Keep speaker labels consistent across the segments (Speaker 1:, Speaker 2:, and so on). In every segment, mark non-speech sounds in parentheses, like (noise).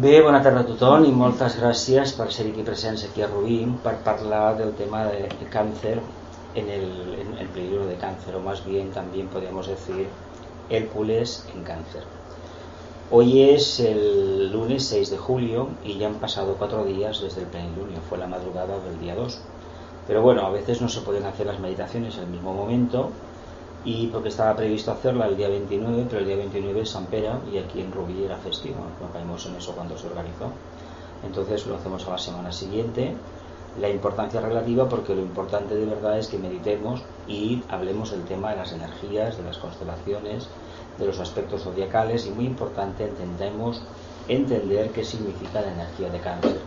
Speaker 1: Bé, bona tarda a tothom i moltes gràcies per ser aquí presents aquí a Rubí per parlar del tema de, cáncer en el, en el peligro de cáncer, o más bien también podemos decir Hércules en cáncer. Hoy es el lunes 6 de julio y ya han pasado cuatro días desde el plenilunio, fue la madrugada del día 2. Pero bueno, a veces no se pueden hacer las meditaciones al mismo momento y porque estaba previsto hacerla el día 29, pero el día 29 es San Pera y aquí en Rubí era festivo, no caímos en eso cuando se organizó. Entonces lo hacemos a la semana siguiente. La importancia relativa porque lo importante de verdad es que meditemos y hablemos del tema de las energías, de las constelaciones, de los aspectos zodiacales y muy importante entendemos entender qué significa la energía de cáncer.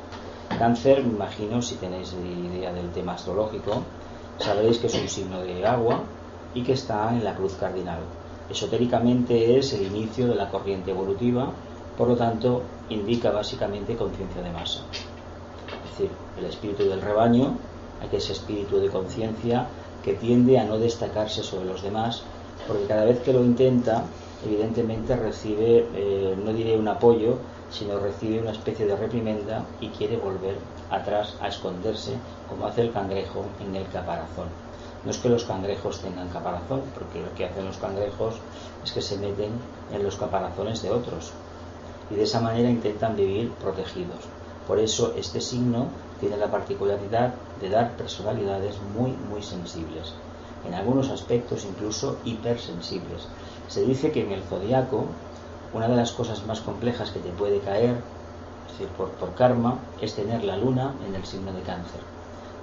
Speaker 1: Cáncer, me imagino, si tenéis idea del tema astrológico, sabréis que es un signo de agua, y que está en la cruz cardinal. Esotéricamente es el inicio de la corriente evolutiva, por lo tanto indica básicamente conciencia de masa. Es decir, el espíritu del rebaño, que es espíritu de conciencia que tiende a no destacarse sobre los demás, porque cada vez que lo intenta, evidentemente recibe, eh, no diré un apoyo, sino recibe una especie de reprimenda y quiere volver atrás a esconderse, como hace el cangrejo en el caparazón. No es que los cangrejos tengan caparazón, porque lo que hacen los cangrejos es que se meten en los caparazones de otros y de esa manera intentan vivir protegidos. Por eso este signo tiene la particularidad de dar personalidades muy, muy sensibles, en algunos aspectos incluso hipersensibles. Se dice que en el zodiaco una de las cosas más complejas que te puede caer, es decir, por, por karma, es tener la luna en el signo de cáncer,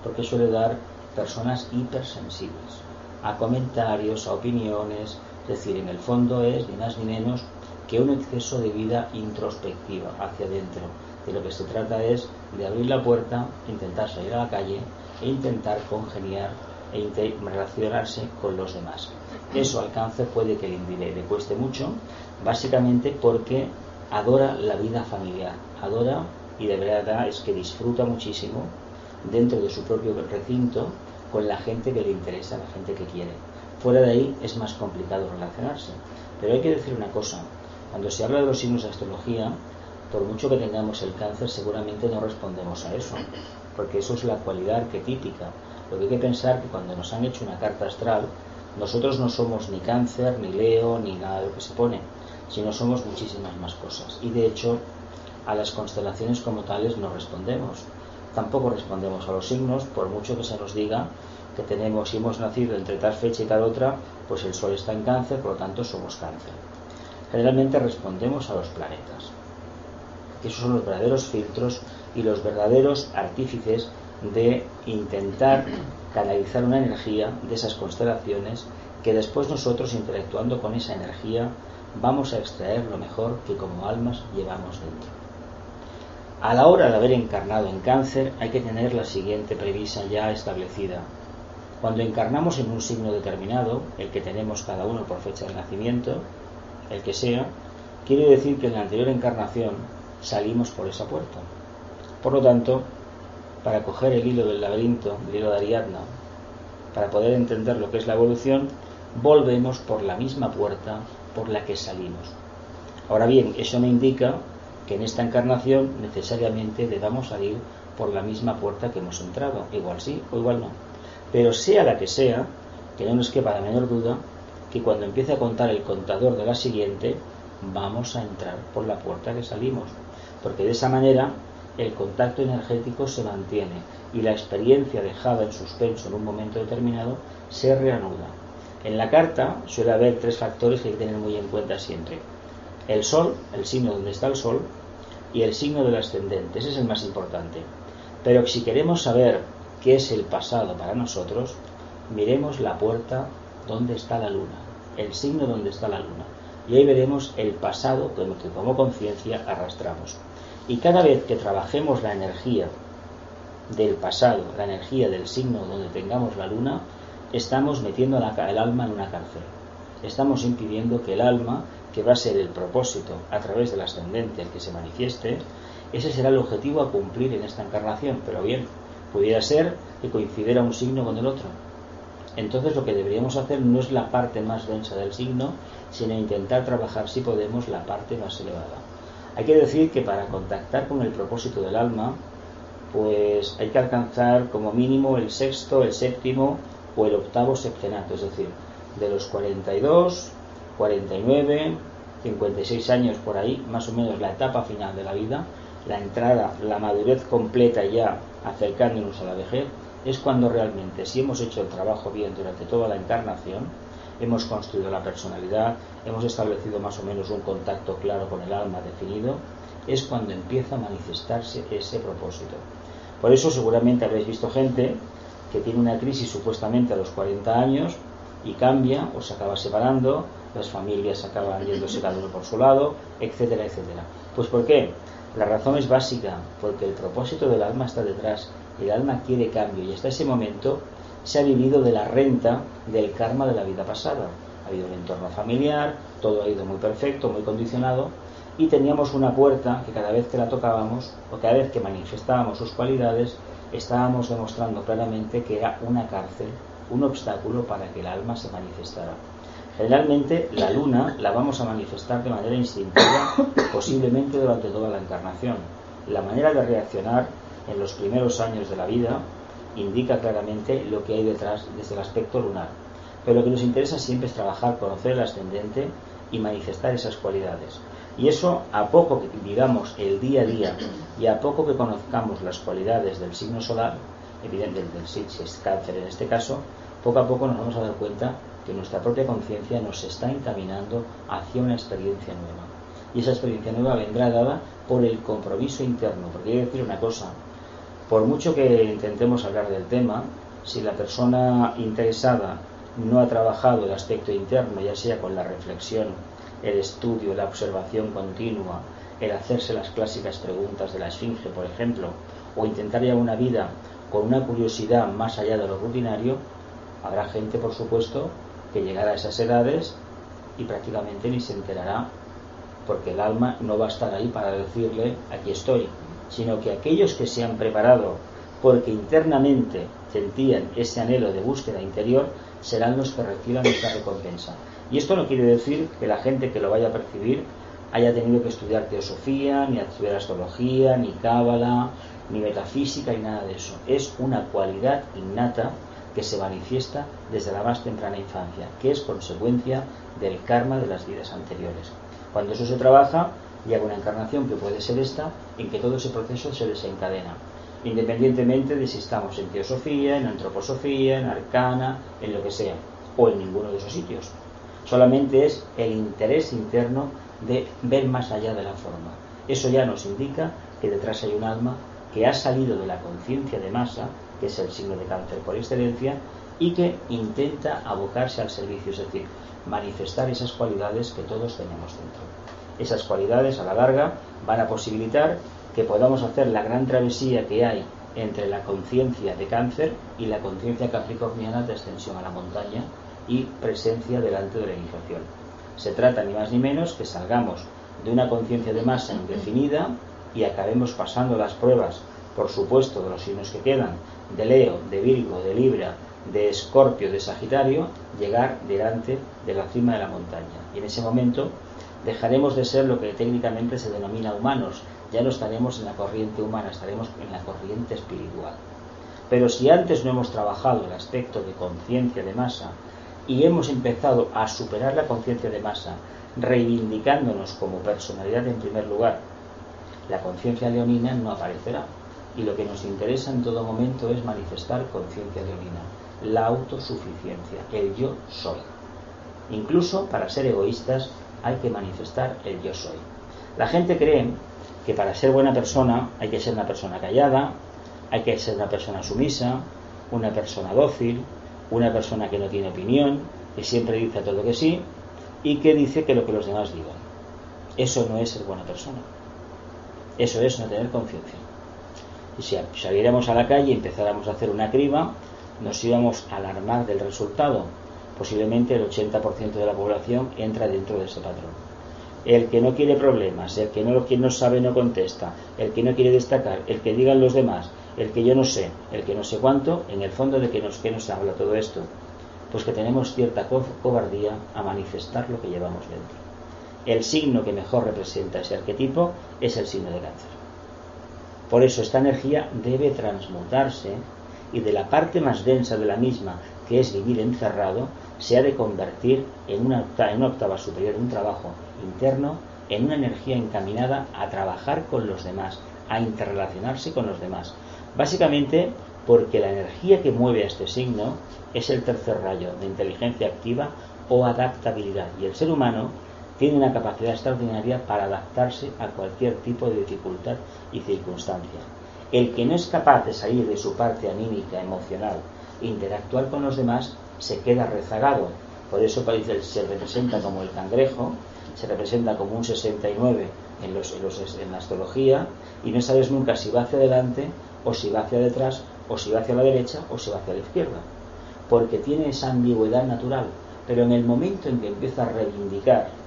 Speaker 1: porque suele dar personas hipersensibles a comentarios, a opiniones, es decir, en el fondo es ni más ni menos que un exceso de vida introspectiva hacia adentro. De lo que se trata es de abrir la puerta, intentar salir a la calle e intentar congeniar e relacionarse con los demás. Eso al puede que le, le cueste mucho, básicamente porque adora la vida familiar, adora y de verdad es que disfruta muchísimo dentro de su propio recinto con la gente que le interesa, la gente que quiere. Fuera de ahí es más complicado relacionarse. Pero hay que decir una cosa, cuando se habla de los signos de astrología, por mucho que tengamos el cáncer, seguramente no respondemos a eso, porque eso es la cualidad arquetípica. Lo que hay que pensar que cuando nos han hecho una carta astral, nosotros no somos ni cáncer, ni leo, ni nada de lo que se pone, sino somos muchísimas más cosas. Y de hecho, a las constelaciones como tales no respondemos. Tampoco respondemos a los signos, por mucho que se nos diga que tenemos, si hemos nacido entre tal fecha y tal otra, pues el Sol está en cáncer, por lo tanto somos cáncer. Generalmente respondemos a los planetas. Esos son los verdaderos filtros y los verdaderos artífices de intentar canalizar una energía de esas constelaciones que después nosotros interactuando con esa energía vamos a extraer lo mejor que como almas llevamos dentro. A la hora de haber encarnado en cáncer hay que tener la siguiente premisa ya establecida. Cuando encarnamos en un signo determinado, el que tenemos cada uno por fecha de nacimiento, el que sea, quiere decir que en la anterior encarnación salimos por esa puerta. Por lo tanto, para coger el hilo del laberinto, el hilo de Ariadna, para poder entender lo que es la evolución, volvemos por la misma puerta por la que salimos. Ahora bien, eso me indica que en esta encarnación necesariamente debamos salir por la misma puerta que hemos entrado. Igual sí o igual no. Pero sea la que sea, que no nos quepa la menor duda que cuando empiece a contar el contador de la siguiente, vamos a entrar por la puerta que salimos. Porque de esa manera el contacto energético se mantiene y la experiencia dejada en suspenso en un momento determinado se reanuda. En la carta suele haber tres factores que hay que tener muy en cuenta siempre el Sol, el signo donde está el Sol, y el signo del ascendente. Ese es el más importante. Pero si queremos saber qué es el pasado para nosotros, miremos la puerta donde está la luna, el signo donde está la luna. Y ahí veremos el pasado que como conciencia arrastramos. Y cada vez que trabajemos la energía del pasado, la energía del signo donde tengamos la luna, estamos metiendo el alma en una cárcel. Estamos impidiendo que el alma, que va a ser el propósito a través del ascendente el que se manifieste, ese será el objetivo a cumplir en esta encarnación. Pero bien, pudiera ser que coincidiera un signo con el otro. Entonces lo que deberíamos hacer no es la parte más densa del signo, sino intentar trabajar, si podemos, la parte más elevada. Hay que decir que para contactar con el propósito del alma, pues hay que alcanzar como mínimo el sexto, el séptimo o el octavo septenato, es decir, de los 42, 49, 56 años por ahí, más o menos la etapa final de la vida, la entrada, la madurez completa ya acercándonos a la vejez, es cuando realmente, si hemos hecho el trabajo bien durante toda la encarnación, hemos construido la personalidad, hemos establecido más o menos un contacto claro con el alma definido, es cuando empieza a manifestarse ese propósito. Por eso seguramente habréis visto gente que tiene una crisis supuestamente a los 40 años y cambia o se acaba separando, las familias acaban yéndose cada uno por su lado, etcétera, etcétera. Pues ¿por qué? La razón es básica, porque el propósito del alma está detrás. El alma quiere cambio y hasta ese momento se ha vivido de la renta del karma de la vida pasada. Ha habido un entorno familiar, todo ha ido muy perfecto, muy condicionado, y teníamos una puerta que cada vez que la tocábamos o cada vez que manifestábamos sus cualidades, estábamos demostrando claramente que era una cárcel, un obstáculo para que el alma se manifestara. Generalmente la luna la vamos a manifestar de manera instintiva, (coughs) posiblemente durante toda la encarnación. La manera de reaccionar en los primeros años de la vida indica claramente lo que hay detrás desde el aspecto lunar. Pero lo que nos interesa siempre es trabajar, conocer el ascendente y manifestar esas cualidades. Y eso, a poco que vivamos el día a día y a poco que conozcamos las cualidades del signo solar, evidentemente del si es cáncer en este caso, poco a poco nos vamos a dar cuenta que nuestra propia conciencia nos está encaminando hacia una experiencia nueva. Y esa experiencia nueva vendrá dada por el compromiso interno. Porque que decir una cosa, por mucho que intentemos hablar del tema, si la persona interesada no ha trabajado el aspecto interno, ya sea con la reflexión, el estudio, la observación continua, el hacerse las clásicas preguntas de la esfinge, por ejemplo, o intentar llevar una vida con una curiosidad más allá de lo rutinario, habrá gente, por supuesto, que llegará a esas edades y prácticamente ni se enterará, porque el alma no va a estar ahí para decirle aquí estoy, sino que aquellos que se han preparado porque internamente sentían ese anhelo de búsqueda interior, serán los que reciban esta recompensa. Y esto no quiere decir que la gente que lo vaya a percibir haya tenido que estudiar teosofía, ni estudiar astrología, ni cábala, ni metafísica, y nada de eso. Es una cualidad innata que se manifiesta desde la más temprana infancia, que es consecuencia del karma de las vidas anteriores. Cuando eso se trabaja, llega una encarnación que puede ser esta, en que todo ese proceso se desencadena, independientemente de si estamos en teosofía, en antroposofía, en arcana, en lo que sea, o en ninguno de esos sitios. Solamente es el interés interno de ver más allá de la forma. Eso ya nos indica que detrás hay un alma que ha salido de la conciencia de masa que es el signo de cáncer por excelencia, y que intenta abocarse al servicio, es decir, manifestar esas cualidades que todos tenemos dentro. Esas cualidades a la larga van a posibilitar que podamos hacer la gran travesía que hay entre la conciencia de cáncer y la conciencia capricorniana de ascensión a la montaña y presencia delante de la iniciación. Se trata ni más ni menos que salgamos de una conciencia de masa indefinida y acabemos pasando las pruebas, por supuesto, de los signos que quedan, de Leo, de Virgo, de Libra, de Escorpio, de Sagitario, llegar delante de la cima de la montaña. Y en ese momento dejaremos de ser lo que técnicamente se denomina humanos, ya no estaremos en la corriente humana, estaremos en la corriente espiritual. Pero si antes no hemos trabajado el aspecto de conciencia de masa y hemos empezado a superar la conciencia de masa, reivindicándonos como personalidad en primer lugar, la conciencia leonina no aparecerá y lo que nos interesa en todo momento es manifestar conciencia leonina, la autosuficiencia, el yo soy. Incluso para ser egoístas hay que manifestar el yo soy. La gente cree que para ser buena persona hay que ser una persona callada, hay que ser una persona sumisa, una persona dócil, una persona que no tiene opinión, que siempre dice a todo que sí, y que dice que lo que los demás digan. Eso no es ser buena persona. Eso es no tener conciencia. Y si saliéramos a la calle y empezáramos a hacer una criba, nos íbamos a alarmar del resultado. Posiblemente el 80% de la población entra dentro de ese patrón. El que no quiere problemas, el que no, sabe no contesta, el que no quiere destacar, el que digan los demás, el que yo no sé, el que no sé cuánto, en el fondo de que nos, que nos habla todo esto, pues que tenemos cierta cobardía a manifestar lo que llevamos dentro. El signo que mejor representa ese arquetipo es el signo de cáncer. Por eso esta energía debe transmutarse y de la parte más densa de la misma, que es vivir encerrado, se ha de convertir en una, en una octava superior, un trabajo interno, en una energía encaminada a trabajar con los demás, a interrelacionarse con los demás. Básicamente porque la energía que mueve a este signo es el tercer rayo de inteligencia activa o adaptabilidad. Y el ser humano tiene una capacidad extraordinaria para adaptarse a cualquier tipo de dificultad y circunstancia. El que no es capaz de salir de su parte anímica, emocional, e interactuar con los demás, se queda rezagado. Por eso se representa como el cangrejo, se representa como un 69 en, los, en, la astrología y no sabes nunca si va hacia adelante o si va hacia detrás o si va hacia la derecha o si va hacia la izquierda. Porque tiene esa ambigüedad natural. Pero en el momento en que empieza a reivindicar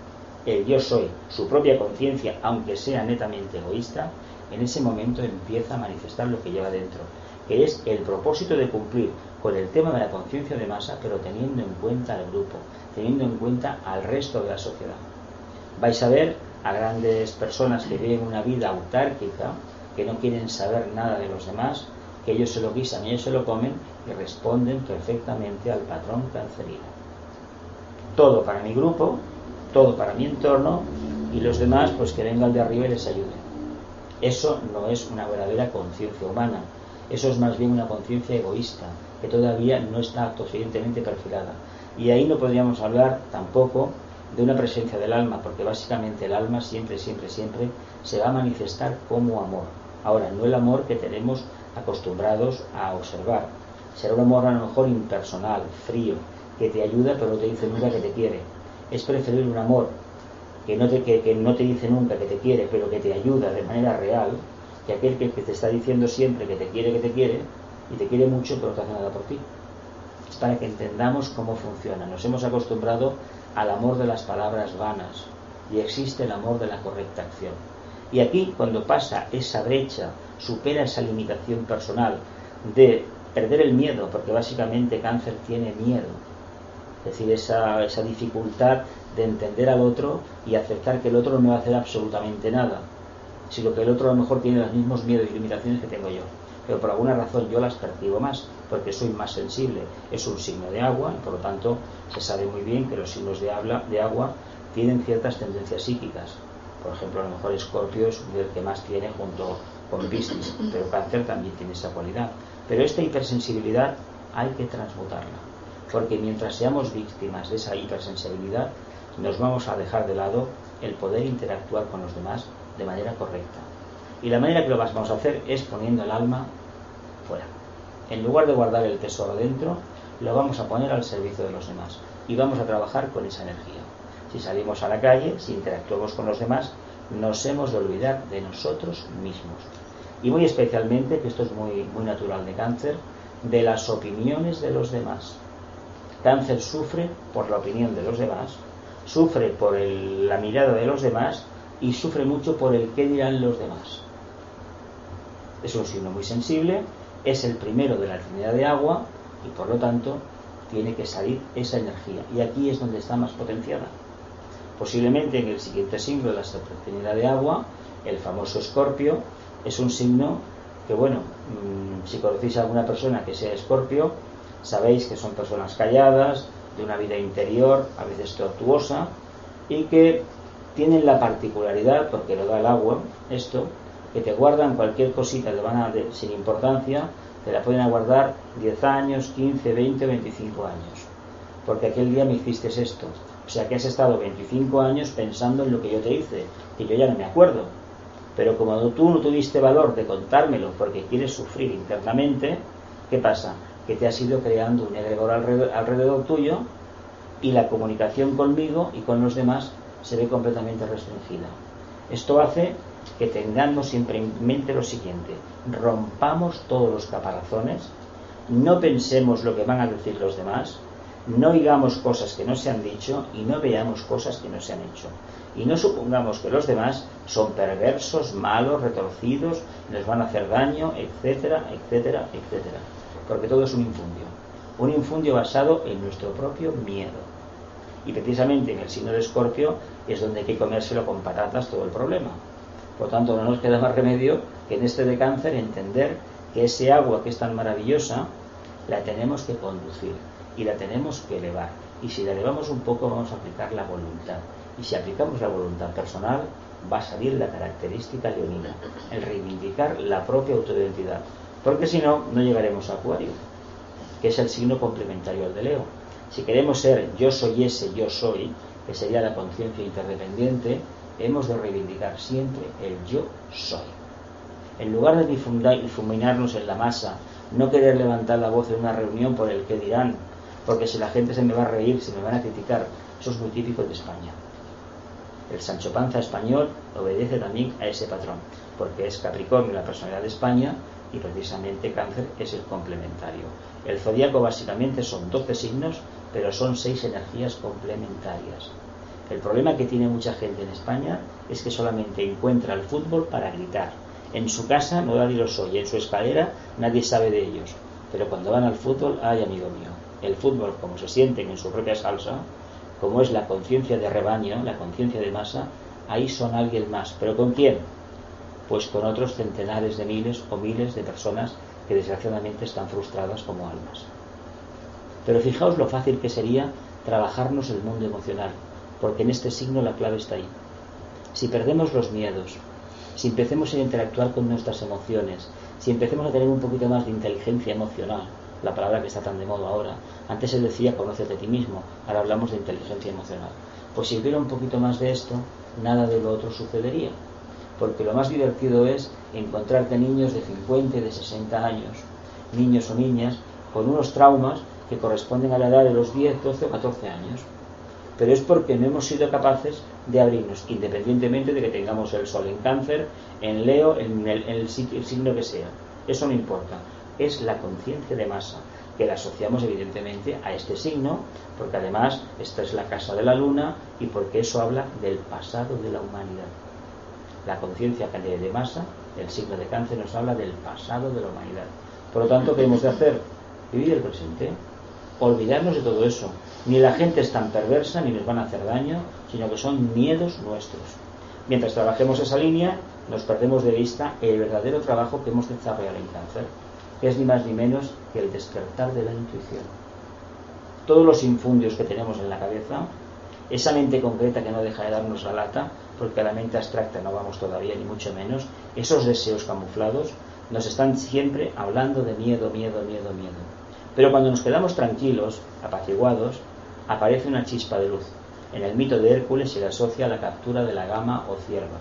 Speaker 1: el yo soy, su propia conciencia, aunque sea netamente egoísta, en ese momento empieza a manifestar lo que lleva dentro, que es el propósito de cumplir con el tema de la conciencia de masa, pero teniendo en cuenta al grupo, teniendo en cuenta al resto de la sociedad. Vais a ver a grandes personas que viven una vida autárquica, que no quieren saber nada de los demás, que ellos se lo guisan y ellos se lo comen y responden perfectamente al patrón cancerino. Todo para mi grupo, todo para mi entorno y los demás pues que vengan de arriba y les ayuden. Eso no es una verdadera conciencia humana, eso es más bien una conciencia egoísta, que todavía no está suficientemente perfilada. Y ahí no podríamos hablar tampoco de una presencia del alma, porque básicamente el alma siempre, siempre, siempre se va a manifestar como amor. Ahora, no el amor que tenemos acostumbrados a observar. Será un amor a lo mejor impersonal, frío, que te ayuda pero no te dice nunca que te quiere. Es preferible un amor que no te, que, no te dice nunca que te quiere, pero que te ayuda de manera real, que aquel que, que te está diciendo siempre que te quiere, que te quiere, y te quiere mucho pero no te hace nada por ti. Es para que entendamos cómo funciona. Nos hemos acostumbrado al amor de las palabras vanas y existe el amor de la correcta acción. Y aquí, cuando pasa esa brecha, supera esa limitación personal de perder el miedo, porque básicamente cáncer tiene miedo, es decir, esa, esa dificultad de entender al otro y aceptar que el otro no va a hacer absolutamente nada, sino que el otro a lo mejor tiene los mismos miedos y limitaciones que tengo yo pero por alguna razón yo las percibo más porque soy más sensible. Es un signo de agua y por lo tanto se sabe muy bien que los signos de, de agua tienen ciertas tendencias psíquicas. Por ejemplo, a lo mejor Escorpio es el que más tiene junto con Piscis, pero Cáncer también tiene esa cualidad. Pero esta hipersensibilidad hay que transmutarla, porque mientras seamos víctimas de esa hipersensibilidad, nos vamos a dejar de lado el poder interactuar con los demás de manera correcta. Y la manera que lo vamos a hacer es poniendo el alma fuera. En lugar de guardar el tesoro dentro, lo vamos a poner al servicio de los demás y vamos a trabajar con esa energía. Si salimos a la calle, si interactuamos con los demás, nos hemos de olvidar de nosotros mismos. Y muy especialmente, que esto es muy, muy natural de cáncer, de las opiniones de los demás. Cáncer sufre por la opinión de los demás, sufre por la mirada de los demás y sufre mucho por el qué dirán los demás es un signo muy sensible, es el primero de la Trinidad de agua y por lo tanto tiene que salir esa energía. Y aquí es donde está más potenciada. Posiblemente en el siguiente signo de la Trinidad de agua, el famoso escorpio, es un signo que, bueno, mm, si conocéis a alguna persona que sea escorpio, sabéis que son personas calladas, de una vida interior, a veces tortuosa, y que tienen la particularidad, porque lo da el agua, esto, que te guardan cualquier cosita que van a, sin importancia, te la pueden guardar 10 años, 15, 20, 25 años. Porque aquel día me hiciste esto. O sea que has estado 25 años pensando en lo que yo te hice, que yo ya no me acuerdo. Pero como tú no tuviste valor de contármelo porque quieres sufrir internamente, ¿qué pasa? Que te has ido creando un egregor alrededor, tuyo y la comunicación conmigo y con los demás se ve completamente restringida. Esto hace que tengamos siempre en mente lo siguiente, rompamos todos los caparazones, no pensemos lo que van a decir los demás, no digamos cosas que no se han dicho y no veamos cosas que no se han hecho. Y no supongamos que los demás son perversos, malos, retorcidos, les van a hacer daño, etcétera, etcétera, etcétera. Porque todo es un infundio. Un infundio basado en nuestro propio miedo. Y precisamente en el signo de Escorpio es donde hay que comérselo con patatas todo el problema. Por tanto, no nos queda más remedio que en este de cáncer entender que ese agua que es tan maravillosa la tenemos que conducir y la tenemos que elevar. Y si la elevamos un poco vamos a aplicar la voluntad. Y si aplicamos la voluntad personal va a salir la característica leonina, el reivindicar la propia autoidentidad. Porque si no, no llegaremos a Acuario, que es el signo complementario al de Leo. Si queremos ser yo soy ese, yo soy, que sería la conciencia interdependiente, hemos de reivindicar siempre el yo soy. En lugar de difuminarnos en la masa, no querer levantar la voz en una reunión por el que dirán, porque si la gente se me va a reír, se me van a criticar, eso es muy típico de España. El Sancho Panza español obedece también a ese patrón, porque es Capricornio la personalidad de España y precisamente Cáncer es el complementario. El zodíaco básicamente son 12 signos, pero son 6 energías complementarias. El problema que tiene mucha gente en España es que solamente encuentra el fútbol para gritar. En su casa no nadie los oye, en su escalera nadie sabe de ellos. Pero cuando van al fútbol, ay amigo mío, el fútbol como se sienten en su propia salsa, como es la conciencia de rebaño, la conciencia de masa, ahí son alguien más. ¿Pero con quién? Pues con otros centenares de miles o miles de personas que desgraciadamente están frustradas como almas. Pero fijaos lo fácil que sería trabajarnos el mundo emocional, porque en este signo la clave está ahí. Si perdemos los miedos, si empecemos a interactuar con nuestras emociones, si empecemos a tener un poquito más de inteligencia emocional, la palabra que está tan de moda ahora. Antes se decía conoces de ti mismo, ahora hablamos de inteligencia emocional. Pues si hubiera un poquito más de esto, nada de lo otro sucedería. Porque lo más divertido es encontrarte niños de 50 y de 60 años, niños o niñas, con unos traumas que corresponden a la edad de los 10, 12 o 14 años. Pero es porque no hemos sido capaces de abrirnos, independientemente de que tengamos el sol en cáncer, en Leo, en el, el signo que sea. Eso no importa es la conciencia de masa, que la asociamos evidentemente a este signo, porque además esta es la casa de la luna y porque eso habla del pasado de la humanidad. La conciencia de masa, el signo de cáncer, nos habla del pasado de la humanidad. Por lo tanto, ¿qué hemos de hacer? Vivir el presente, olvidarnos de todo eso. Ni la gente es tan perversa ni nos van a hacer daño, sino que son miedos nuestros. Mientras trabajemos esa línea, nos perdemos de vista el verdadero trabajo que hemos de desarrollar en cáncer que es ni más ni menos que el despertar de la intuición. Todos los infundios que tenemos en la cabeza, esa mente concreta que no deja de darnos la lata, porque la mente abstracta no vamos todavía, ni mucho menos, esos deseos camuflados nos están siempre hablando de miedo, miedo, miedo, miedo. Pero cuando nos quedamos tranquilos, apaciguados, aparece una chispa de luz. En el mito de Hércules se le asocia a la captura de la gama o cierva,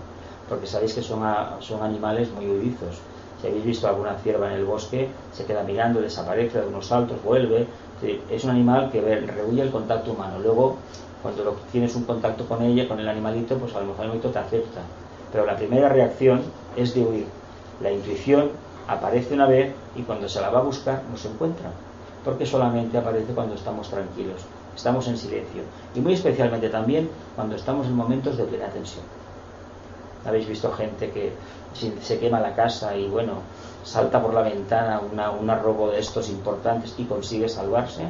Speaker 1: porque sabéis que son, son animales muy hudizos, si habéis visto alguna cierva en el bosque, se queda mirando, desaparece, da unos saltos, vuelve. Es un animal que rehuye el contacto humano. Luego, cuando tienes un contacto con ella, con el animalito, pues a lo mejor el animalito te acepta. Pero la primera reacción es de huir. La intuición aparece una vez y cuando se la va a buscar no se encuentra. Porque solamente aparece cuando estamos tranquilos, estamos en silencio. Y muy especialmente también cuando estamos en momentos de plena tensión. Habéis visto gente que se quema la casa y bueno, salta por la ventana una, un arrobo de estos importantes y consigue salvarse,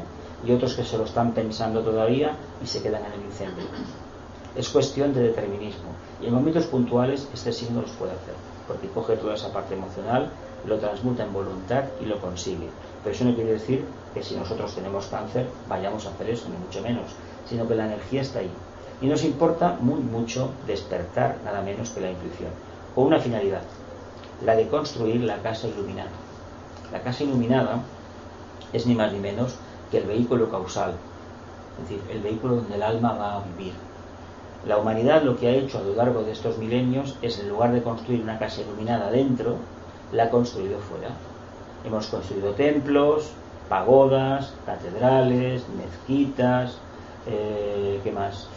Speaker 1: y otros que se lo están pensando todavía y se quedan en el incendio. Es cuestión de determinismo. Y en momentos puntuales este signo los puede hacer, porque coge toda esa parte emocional, lo transmuta en voluntad y lo consigue. Pero eso no quiere decir que si nosotros tenemos cáncer vayamos a hacer eso, ni mucho menos, sino que la energía está ahí. Y nos importa muy mucho despertar nada menos que la intuición con una finalidad, la de construir la casa iluminada. La casa iluminada es ni más ni menos que el vehículo causal, es decir, el vehículo donde el alma va a vivir. La humanidad lo que ha hecho a lo largo de estos milenios es, en lugar de construir una casa iluminada dentro, la ha construido fuera. Hemos construido templos, pagodas, catedrales, mezquitas, eh, ¿qué más?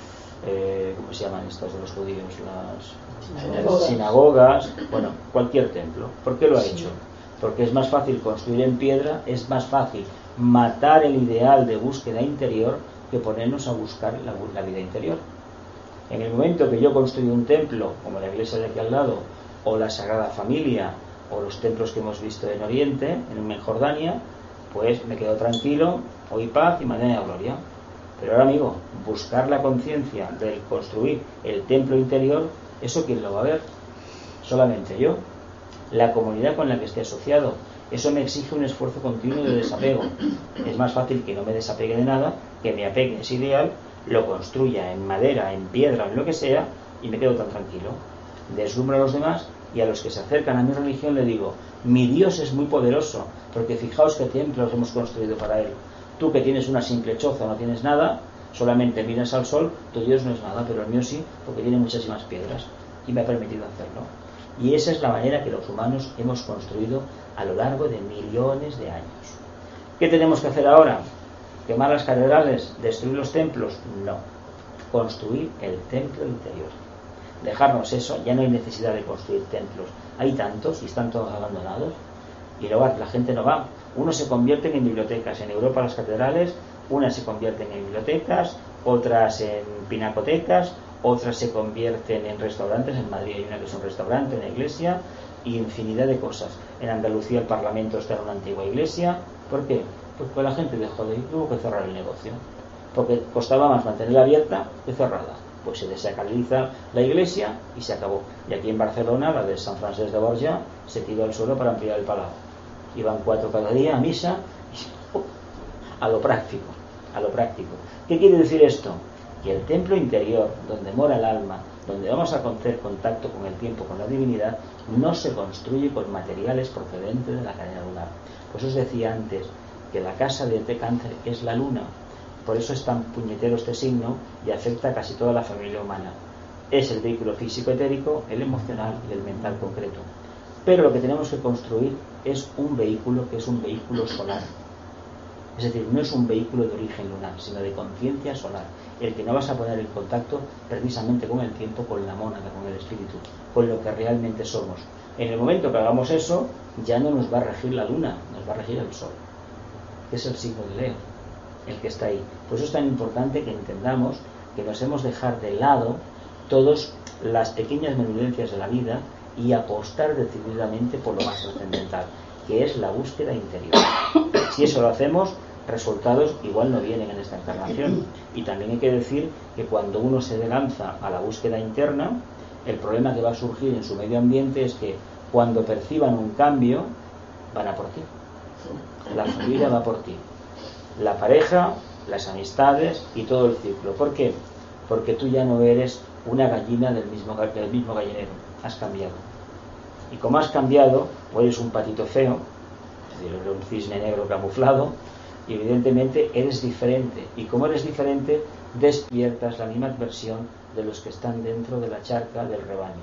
Speaker 1: Eh, ¿Cómo se llaman estas de los judíos? Las sinagogas. Bueno, cualquier templo. ¿Por qué lo ha hecho? Porque es más fácil construir en piedra, es más fácil matar el ideal de búsqueda interior que ponernos a buscar la, vida interior. En el momento que yo construyo un templo, como la iglesia de aquí al lado, o la Sagrada Familia, o los templos que hemos visto en Oriente, en Jordania, pues me quedo tranquilo, hoy paz y mañana gloria. Pero ahora, amigo, buscar la conciencia del construir el templo interior, ¿eso quién lo va a ver? Solamente yo. La comunidad con la que esté asociado. Eso me exige un esfuerzo continuo de desapego. Es más fácil que no me desapegue de nada, que me apegue a ese ideal, lo construya en madera, en piedra, en lo que sea, y me quedo tan tranquilo. Deslumbro a los demás y a los que se acercan a mi religión le digo, mi Dios es muy poderoso, porque fijaos qué templos hemos construido para Él. Tú que tienes una simple choza, no tienes nada, solamente miras al sol, tu Dios no es nada, pero el mío sí, porque tiene muchísimas piedras y me ha permitido hacerlo. Y esa es la manera que los humanos hemos construido a lo largo de millones de años. ¿Qué tenemos que hacer ahora? ¿Quemar las catedrales? ¿Destruir los templos? No. Construir el templo interior. Dejarnos eso, ya no hay necesidad de construir templos. Hay tantos y están todos abandonados. Y luego la gente no va. Unos se convierten en bibliotecas. En Europa las catedrales, unas se convierten en bibliotecas, otras en pinacotecas, otras se convierten en restaurantes. En Madrid hay una que es un restaurante, una iglesia, y infinidad de cosas. En Andalucía el Parlamento está en una antigua iglesia. ¿Por qué? Pues porque la gente dejó de ir, tuvo que cerrar el negocio. Porque costaba más mantenerla abierta que cerrada. Pues se desacraliza la iglesia y se acabó. Y aquí en Barcelona, la de San Francisco de Borja, se tiró al suelo para ampliar el palau. Iban cuatro cada día a misa, (laughs) a lo práctico, a lo práctico. ¿Qué quiere decir esto? Que el templo interior, donde mora el alma, donde vamos a hacer contacto con el tiempo, con la divinidad, no se construye con materiales procedentes de la cadena lunar. Pues os decía antes que la casa de este cáncer es la luna. Por eso es tan puñetero este signo y afecta a casi toda la familia humana. Es el vehículo físico etérico, el emocional y el mental concreto. Pero lo que tenemos que construir es un vehículo que es un vehículo solar. Es decir, no es un vehículo de origen lunar, sino de conciencia solar. El que no vas a poner en contacto precisamente con el tiempo, con la mónada, con el espíritu, con lo que realmente somos. En el momento que hagamos eso, ya no nos va a regir la luna, nos va a regir el sol, que es el signo de Leo, el que está ahí. Por eso es tan importante que entendamos que nos hemos de dejar de lado todas las pequeñas menudencias de la vida y apostar decididamente por lo más trascendental, que es la búsqueda interior. Si eso lo hacemos, resultados igual no vienen en esta encarnación. Y también hay que decir que cuando uno se lanza a la búsqueda interna, el problema que va a surgir en su medio ambiente es que cuando perciban un cambio, van a por ti. La familia va por ti. La pareja, las amistades y todo el ciclo. ¿Por qué? Porque tú ya no eres una gallina del mismo, del mismo gallinero. Has cambiado. Y como has cambiado, o eres un patito feo, es decir, un cisne negro camuflado, y evidentemente eres diferente. Y como eres diferente, despiertas la misma versión de los que están dentro de la charca del rebaño.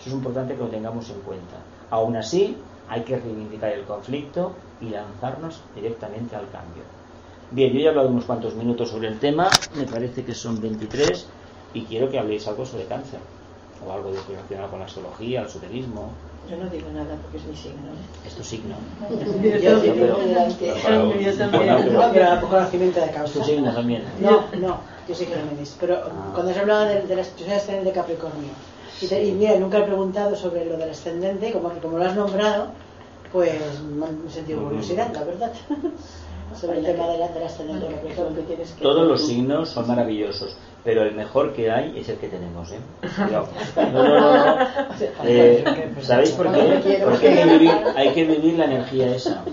Speaker 1: Eso es importante que lo tengamos en cuenta. Aún así, hay que reivindicar el conflicto y lanzarnos directamente al cambio. Bien, yo ya he hablado unos cuantos minutos sobre el tema, me parece que son 23, y quiero que habléis algo sobre cáncer, o algo relacionado con la astrología, el esoterismo,
Speaker 2: yo no digo nada porque es mi signo. ¿eh?
Speaker 1: Es tu signo.
Speaker 2: yo, yo, pero, yo también. No, pero a poco conocimiento de causa.
Speaker 1: ¿Tu signo también?
Speaker 2: No, no, yo soy Géminis. Pero ah. cuando se hablaba de, de la de Capricornio. Y, te, y, mira, nunca he preguntado sobre lo del ascendente, como que como lo has nombrado, pues me he sentido curiosidad, la verdad. (laughs) sobre el tema de la, de la ascendente de Capricornio.
Speaker 1: Todos los signos son maravillosos pero el mejor que hay es el que tenemos. ¿eh? No, no, no, no. (laughs) Eh, ¿Sabéis por qué? Porque hay que, vivir, hay que vivir la energía esa.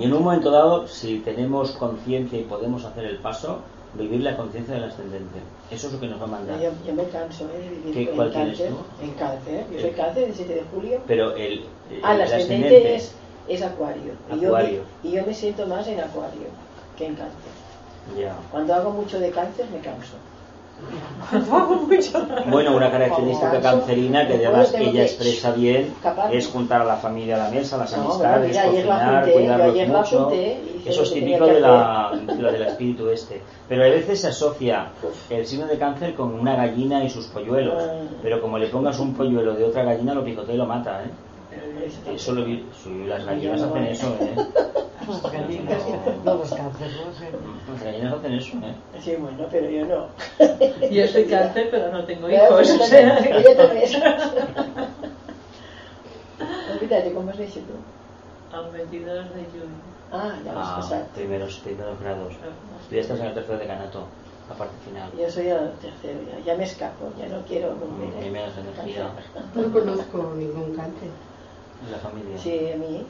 Speaker 1: Y en un momento dado, si tenemos conciencia y podemos hacer el paso, vivir la conciencia del ascendente. Eso es lo que nos va a mandar.
Speaker 2: Yo, yo me canso ¿eh? de vivir ¿Qué, ¿Cuál tienes tú? En cáncer. Yo soy cáncer, el 7 de julio.
Speaker 1: Pero el, el,
Speaker 2: ah, el ascendente, es, es acuario. acuario. Y, yo me, y yo me siento más en acuario que en cáncer. Cuando hago mucho de cáncer me canso.
Speaker 1: Bueno, una característica cancerina que además ella expresa bien es juntar a la familia a la mesa, las amistades, cocinar, cuidarlos mucho. Eso es típico de la, del espíritu este. Pero a veces se asocia el signo de cáncer con una gallina y sus polluelos. Ah. Pero como le pongas un polluelo de otra gallina, lo picotea y lo mata, ¿eh? Eso lo vi, (laughs) las gallinas hacen eso, ¿eh?
Speaker 3: No
Speaker 1: Las gallinas hacen eso, ¿eh?
Speaker 2: Sí, bueno, pero yo no.
Speaker 4: Yo soy cáncer, pero no tengo hijos, o sea... Yo también. (laughs)
Speaker 2: Olvídate, ¿cómo has dicho tú?
Speaker 4: Al 22 de junio.
Speaker 2: Ah, ya vas
Speaker 1: ah,
Speaker 2: pasar.
Speaker 1: Primeros, primeros grados. Tú ya estás en el tercero de canato, la parte final.
Speaker 2: Yo soy el tercero, ya, ya me escapo, ya no quiero volver.
Speaker 1: Hay menos energía.
Speaker 3: No conozco ningún cáncer.
Speaker 1: ¿En la familia?
Speaker 2: Sí, a mí.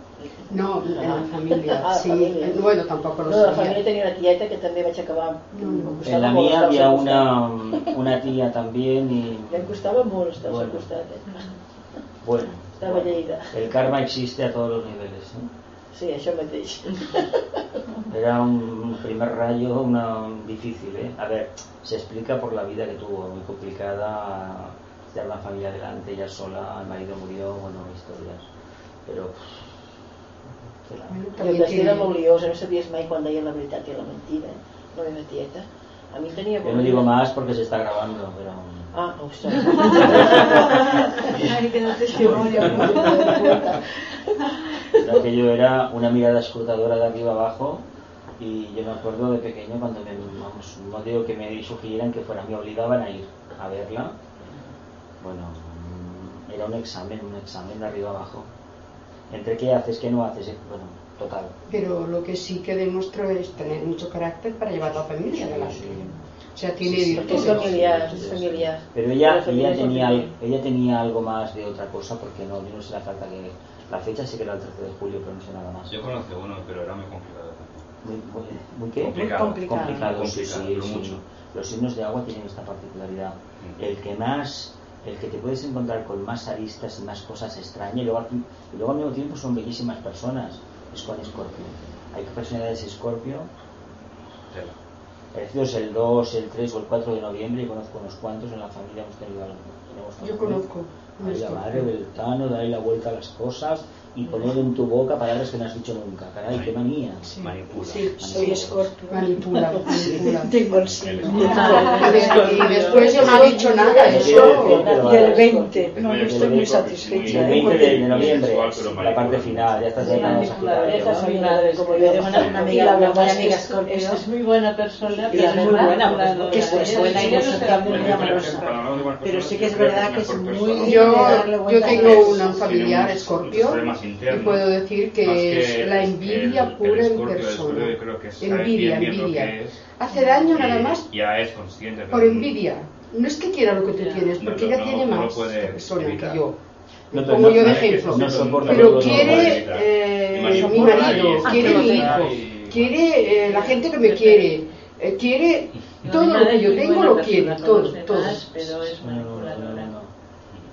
Speaker 3: No, en la familia,
Speaker 2: ah,
Speaker 3: sí.
Speaker 2: Familia.
Speaker 3: Bueno, tampoco lo
Speaker 2: no,
Speaker 3: sabía.
Speaker 2: la familia tenía una tieta que també vaig acabar...
Speaker 3: No.
Speaker 1: En la mía había una, una tía también y...
Speaker 2: Me costava molt estar
Speaker 1: Bueno.
Speaker 2: al costat. Eh?
Speaker 1: Bueno,
Speaker 2: Estava lleida.
Speaker 1: el karma existe a todos los niveles. ¿eh?
Speaker 2: Sí, això mateix. (laughs)
Speaker 1: Era un primer rayo una, difícil, ¿eh? A ver, se explica por la vida que tuvo, muy complicada, estar una familia adelante, ella sola, el marido murió, bueno, historias.
Speaker 3: Bueno,
Speaker 2: I el
Speaker 3: también
Speaker 2: destí era molt liosa, no sabies mai quan deia la veritat i la mentida. La meva tieta. A mi tenia...
Speaker 1: Yo no digo más porque se está grabando, pero...
Speaker 2: Ah, (laughs) ostres.
Speaker 4: Ay, (laughs) que no testimonio.
Speaker 1: Aquello era una mirada escrutadora de arriba abajo y yo me acuerdo de pequeño cuando me, vamos, no digo que me sugirieran que fuera, me obligaban a ir a verla. Bueno, era un examen, un examen de arriba abajo. Entre qué haces, qué no haces, eh, bueno, total.
Speaker 3: Pero lo que sí que demostró es tener mucho carácter para llevar a la familia adelante.
Speaker 1: Sí.
Speaker 3: O sea, tiene
Speaker 1: Sí, sí,
Speaker 2: familiar, familiar.
Speaker 1: Pero ella, ella, tenía, ella tenía algo más de otra cosa, porque no, yo no sé la falta que... La fecha sí que era el 13 de julio, pero no sé nada más.
Speaker 5: Yo conozco uno, pero era muy complicado.
Speaker 1: Muy, muy, muy qué?
Speaker 5: Complicado.
Speaker 2: complicado.
Speaker 1: complicado,
Speaker 5: complicado,
Speaker 1: sí, sí.
Speaker 5: mucho.
Speaker 1: Los signos de agua tienen esta particularidad.
Speaker 5: Mm.
Speaker 1: El que más, el que te puedes encontrar con más aristas y más cosas extrañas, y luego, al fin- y luego al mismo tiempo son bellísimas personas, es con Escorpio. Hay personalidades Escorpio,
Speaker 5: Tela.
Speaker 1: parecidos el 2, el 3 o el 4 de noviembre, y conozco unos cuantos, en la familia hemos tenido algo.
Speaker 3: Yo conozco
Speaker 1: Ay, la madre del Tano, darle la vuelta a las cosas y poner en tu boca palabras que no has dicho nunca. Caray, qué manía.
Speaker 5: Manipula.
Speaker 2: Sí, soy escorpio.
Speaker 3: Manipula, (laughs) manipula.
Speaker 2: Tengo el signo.
Speaker 3: Y después no me ha dicho nada, eso.
Speaker 2: Y el
Speaker 1: hagas.
Speaker 2: 20. No,
Speaker 5: Muy
Speaker 2: yo estoy muy
Speaker 5: muy-
Speaker 2: satisfecha.
Speaker 1: El
Speaker 5: muy-
Speaker 1: 20 de, de noviembre, la parte final, ya estás
Speaker 4: Sí,
Speaker 1: llegando a
Speaker 4: manipulada,
Speaker 1: Sagitario.
Speaker 2: Esa soy
Speaker 4: Manipulada,
Speaker 2: como yo.
Speaker 4: Una, una amiga, una amiga
Speaker 2: es que
Speaker 4: Scorpio.
Speaker 2: esta
Speaker 4: es muy buena persona,
Speaker 2: es muy
Speaker 4: muy
Speaker 2: buena, que es pues buena y no se cambia muy amorosa. Pero sí que es verdad que es muy...
Speaker 3: Yo, yo tengo una familiar
Speaker 5: Tiene
Speaker 3: y puedo decir que es la envidia
Speaker 5: el
Speaker 3: pura en
Speaker 5: Escorpio, el
Speaker 3: persona.
Speaker 5: Escorpio yo creo que sabe
Speaker 3: Envidia, envidia.
Speaker 5: que es.
Speaker 3: Hace daño nada más
Speaker 5: Ya es consciente.
Speaker 3: por envidia. No es que quiera lo que tú tienes,
Speaker 5: No,
Speaker 3: porque
Speaker 5: no,
Speaker 3: ella
Speaker 5: no,
Speaker 3: tiene
Speaker 5: no
Speaker 3: más persona que yo.
Speaker 1: No, no-
Speaker 3: yo de ejemplo.
Speaker 1: no soporta
Speaker 3: Pero
Speaker 1: todo,
Speaker 3: quiere eh, mi marido, quiere mi hijo,
Speaker 5: y-
Speaker 3: quiere eh, la gente que me quiere, eh, quiere todo lo que yo tengo lo quiere, todo, todo.
Speaker 4: Pero es
Speaker 1: No, no, no, no,
Speaker 4: manipuladora.
Speaker 1: no.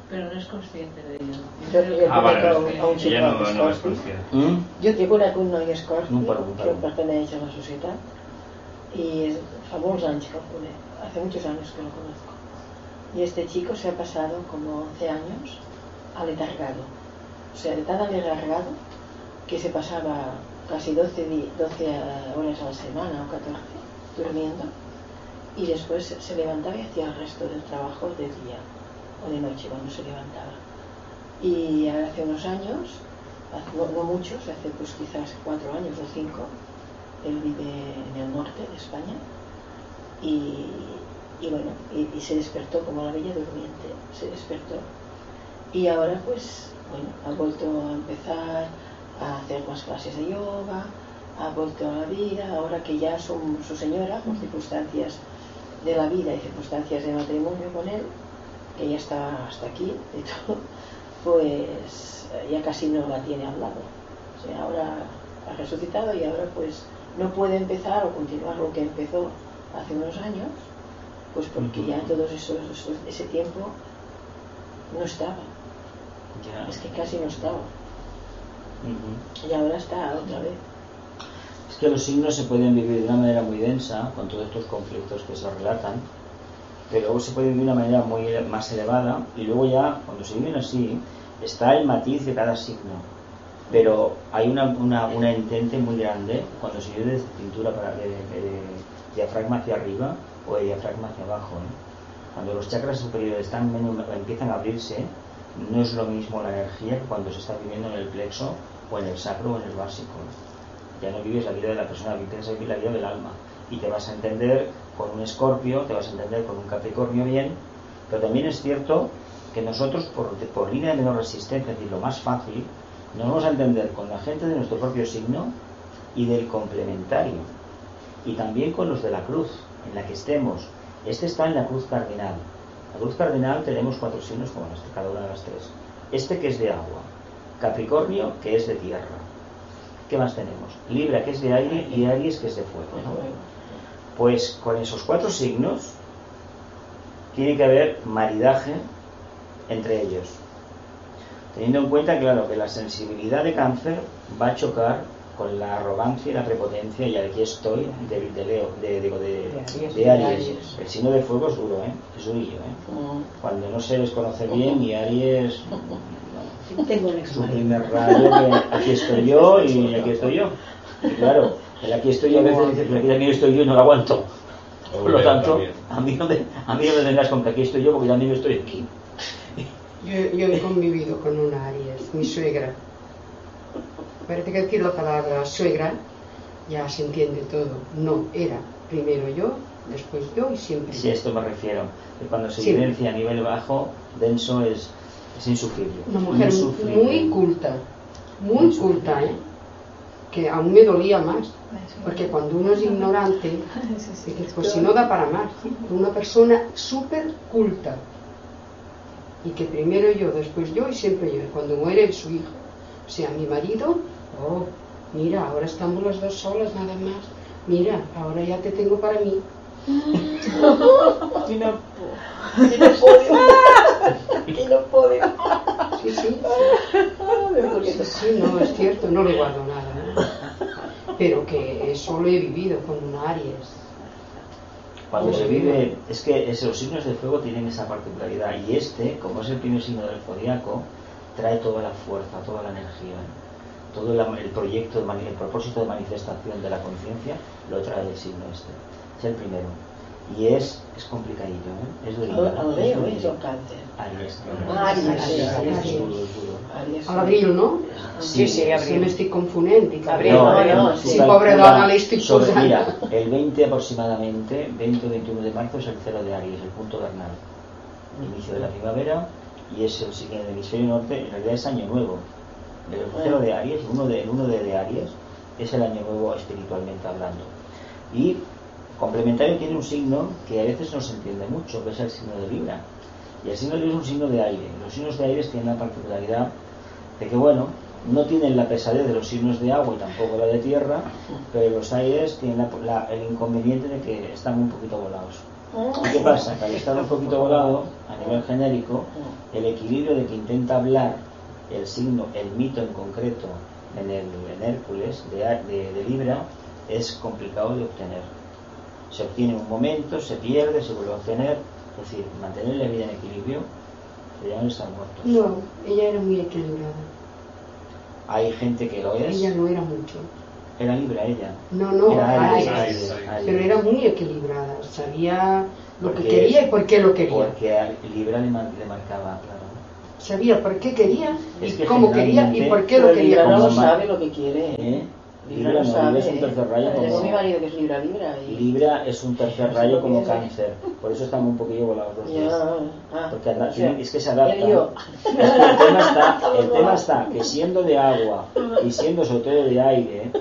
Speaker 4: Pero no es consciente de ello.
Speaker 2: Yo, yo
Speaker 5: Ah, vale,
Speaker 2: a un- a un
Speaker 5: ella no,
Speaker 2: psicòleg
Speaker 5: no es
Speaker 2: escorpi.
Speaker 5: consciente.
Speaker 1: ¿Mm?
Speaker 2: Jo conec un noi escorpi
Speaker 1: un
Speaker 2: que perteneix a la societat y es, fa molts anys que el conec, hace muchos años que lo conozco. Y este chico se ha pasado como 11 años aletargado. O sea, de tan aletargado que se pasaba casi 12, di- 12 horas a la semana o 14 durmiendo y después se levantaba y hacía el resto del trabajo de día o de noche cuando se levantaba. Y hace unos años, no muchos, hace pues quizás cuatro años o cinco, él vive en el norte de España y, y bueno, y, y se despertó como la bella durmiente, se despertó. Y ahora pues, bueno, ha vuelto a empezar a hacer más clases de yoga, ha vuelto a la vida, ahora que ya son su señora, por circunstancias de la vida y circunstancias de matrimonio con él, que ya está hasta aquí de todo, pues ya casi no la tiene al lado. O sea, ahora ha resucitado y ahora pues no puede empezar o continuar lo que empezó hace unos años, pues porque ya todos esos, esos- ese tiempo no estaba,
Speaker 1: Ya.
Speaker 2: es que casi no estaba. Y ahora está otra vez.
Speaker 1: Es que los signos se pueden vivir de una manera muy densa, con todos estos conflictos que se relatan, pero luego se puede vivir de una manera muy más elevada y luego ya, cuando se viven así, está el matiz de cada signo. Pero hay una, una, una entente muy grande cuando se vive desde cintura para de, de diafragma hacia arriba o de diafragma hacia abajo. ¿eh? Cuando los chakras superiores están empiezan a abrirse, no es lo mismo la energía que cuando se está viviendo en el plexo o en el sacro o en el básico. Ya no vives la vida de la persona, vives la vida del alma. Y te vas a entender con un escorpio, te vas a entender con un capricornio bien, pero también es cierto que nosotros, por, por línea de menor resistencia, es decir, lo más fácil, nos vamos a entender con la gente de nuestro propio signo y del complementario. Y también con los de la cruz, en la que estemos. Este está en la cruz cardinal. La cruz cardinal tenemos cuatro signos como cada una de las tres. Este que es de agua, Capricornio que es de tierra. ¿Qué más tenemos? Libra que es de aire y Aries que es de fuego. Pues con esos cuatro signos tiene que haber maridaje entre ellos. Teniendo en cuenta, claro, que la sensibilidad de cáncer va a chocar con la arrogancia y la prepotencia, y aquí estoy, de, de Leo, de, digo, de,
Speaker 3: Aries.
Speaker 1: de Aries.
Speaker 3: Aries.
Speaker 1: El signo de fuego es duro, ¿eh? Es durillo, ¿eh? Cuando no se les conoce bien, y Aries (laughs) su primer rayo que aquí estoy yo (laughs) y aquí estoy yo. Y claro, el aquí estoy yo a veces dice, pero aquí también estoy yo y no lo aguanto. Por lo tanto,
Speaker 5: también.
Speaker 1: a mí, no me, a mí no me vengas con que aquí estoy yo porque también estoy aquí.
Speaker 3: Yo, yo he convivido con una Aries, mi suegra. Parece que decir la palabra suegra ya se entiende todo. No, era primero yo, después yo y siempre
Speaker 1: Si a esto me refiero, que cuando se
Speaker 3: Sí.
Speaker 1: vivencia a nivel bajo, denso es, es insufrible.
Speaker 3: Una mujer
Speaker 1: Insufrible.
Speaker 3: muy culta, muy culta, ¿eh? Que aún me dolía más, porque cuando uno es ignorante, (laughs) pues si no da para más, una persona súper culta, y que primero yo, después yo y siempre yo, y cuando muere su hijo, o sea, mi marido, oh, mira, ahora estamos las dos solas nada más, mira, ahora ya te tengo para mí, (laughs)
Speaker 4: Y no,
Speaker 2: puedo. Que (laughs) no puedo.
Speaker 3: sí, sí, Sí, sí, no, es cierto, no le guardo nada. Pero que eso lo he vivido con un Aries.
Speaker 1: Cuando se vive, es que es- los signos de fuego tienen esa particularidad y este, como es el primer signo del zodiaco, trae toda la fuerza, toda la energía, todo el, el proyecto, el propósito de manifestación de la conciencia lo trae el signo este. Es el primero. Y es, es complicadito, ¿eh? es
Speaker 2: Leo.
Speaker 1: Aries.
Speaker 2: Aries, sí,
Speaker 1: Aries,
Speaker 2: Aries.
Speaker 1: es es duro.
Speaker 2: Aries.
Speaker 3: A l'abril, no?
Speaker 1: Sí, sí,
Speaker 3: Se m'estic confonent.
Speaker 2: Abril,
Speaker 1: No,
Speaker 2: sí.
Speaker 3: Pobre dona, le estoy
Speaker 1: sobre-
Speaker 3: posando.
Speaker 1: Mira, el 20 aproximadamente, 20 o 21 de marzo es el cero de Aries, el punto vernal. Inicio de la primavera y es el siguiente del hemisferio norte, en realidad es año nuevo. El cero de Aries, el 1 de, el 1 de, de Aries, es el año nuevo espiritualmente hablando. Y complementario tiene un signo que a veces no se entiende mucho, que es el signo de Libra. Y el signo de Libra es un signo de aire. Los signos de aire tienen la particularidad de que, bueno, no tienen la pesadez de los signos de agua y tampoco la de tierra, pero los aires tienen la- la- el inconveniente de que están un poquito volados. ¿Y qué pasa? Que al estar un poquito volado, a nivel genérico, el equilibrio de que intenta hablar el signo, el mito en concreto, en, el, en Hércules, de- de Libra, es complicado de obtener. Se obtiene un momento, se pierde, se vuelve a obtener, es decir, mantener la vida en equilibrio, se llaman estar muertos.
Speaker 3: No, ella era muy equilibrada.
Speaker 1: Hay gente que lo es,
Speaker 3: Ella no era mucho.
Speaker 1: era Libra ella.
Speaker 3: No, no,
Speaker 1: Era Aries,
Speaker 3: Aries.
Speaker 5: Aries, Aries.
Speaker 3: Pero era muy equilibrada. Sabía lo que quería y por qué lo quería.
Speaker 1: Porque a Libra le, mar- le marcaba, claro.
Speaker 3: Sabía por qué quería
Speaker 1: Es
Speaker 3: y
Speaker 1: que
Speaker 3: cómo quería y por qué lo quería.
Speaker 2: Libra no sabe lo que quiere.
Speaker 1: ¿Eh?
Speaker 2: Libra
Speaker 1: Libra
Speaker 2: lo
Speaker 1: no,
Speaker 2: sabe.
Speaker 1: Libra es un tercer rayo
Speaker 2: Tengo
Speaker 1: como...
Speaker 2: mi marido que es Libra Libra. Y...
Speaker 1: Libra es un tercer rayo como cáncer, por eso están un poquillo volados los dos.
Speaker 2: Ah,
Speaker 1: Porque anda-
Speaker 2: o sea,
Speaker 1: es que se adapta. el, tema está, el (laughs) tema está que siendo de agua y siendo sobre todo de aire,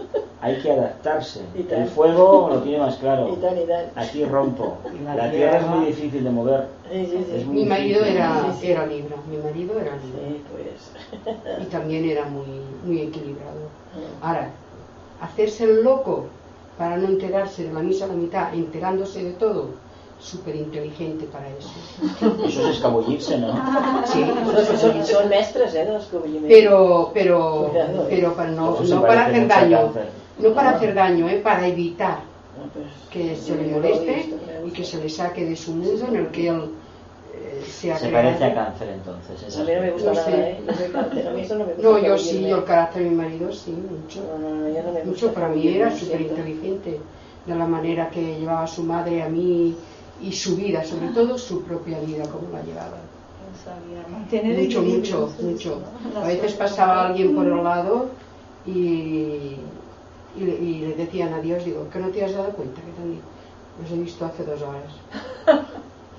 Speaker 1: hay que adaptarse. El fuego lo tiene más claro.
Speaker 2: Y tal, y tal.
Speaker 1: Aquí rompo.
Speaker 4: La
Speaker 1: La tierra es muy difícil de mover.
Speaker 2: Sí, sí, sí.
Speaker 1: Es muy
Speaker 3: Mi marido
Speaker 1: difícil.
Speaker 3: era,
Speaker 2: Sí, sí.
Speaker 3: era Libra. Mi marido era Libra.
Speaker 2: Sí, pues.
Speaker 3: Y también era muy, muy equilibrado. Ahora, hacerse el loco para no enterarse de la misa a la mitad, enterándose de todo, súper inteligente para eso.
Speaker 1: Eso es escabullirse, ¿no?
Speaker 3: Sí,
Speaker 2: Son, son, son mestres, eh, cobrimientos.
Speaker 3: pero, pero,
Speaker 2: Cuidado, eh.
Speaker 3: pero para no, no para hacer
Speaker 1: mucho a
Speaker 3: daño,
Speaker 1: cáncer.
Speaker 3: no para hacer daño, eh, para evitar
Speaker 2: pues,
Speaker 3: que se le moleste y que se le saque de su mundo en el que él se ha
Speaker 1: Se
Speaker 3: creado.
Speaker 1: parece a cáncer entonces.
Speaker 2: A mí no me gusta
Speaker 3: No
Speaker 2: nada,
Speaker 3: sé.
Speaker 2: ¿eh? Yo soy cáncer, a mí eso no me gusta.
Speaker 3: No, yo sí, yo el carácter de mi marido sí, mucho.
Speaker 2: No, no, no, yo no me gusta.
Speaker 3: Mucho para mí era súper inteligente, de la manera que llevaba su madre a mí y su vida, sobre todo su propia vida, como la llevaba.
Speaker 4: No sabía
Speaker 3: Mucho, mucho, mucho.
Speaker 4: ¿no?
Speaker 3: A veces pasaba alguien por el lado y, y, le- y le decían adiós, digo, que no te has dado cuenta que te han dicho? Los he visto hace dos horas. (laughs)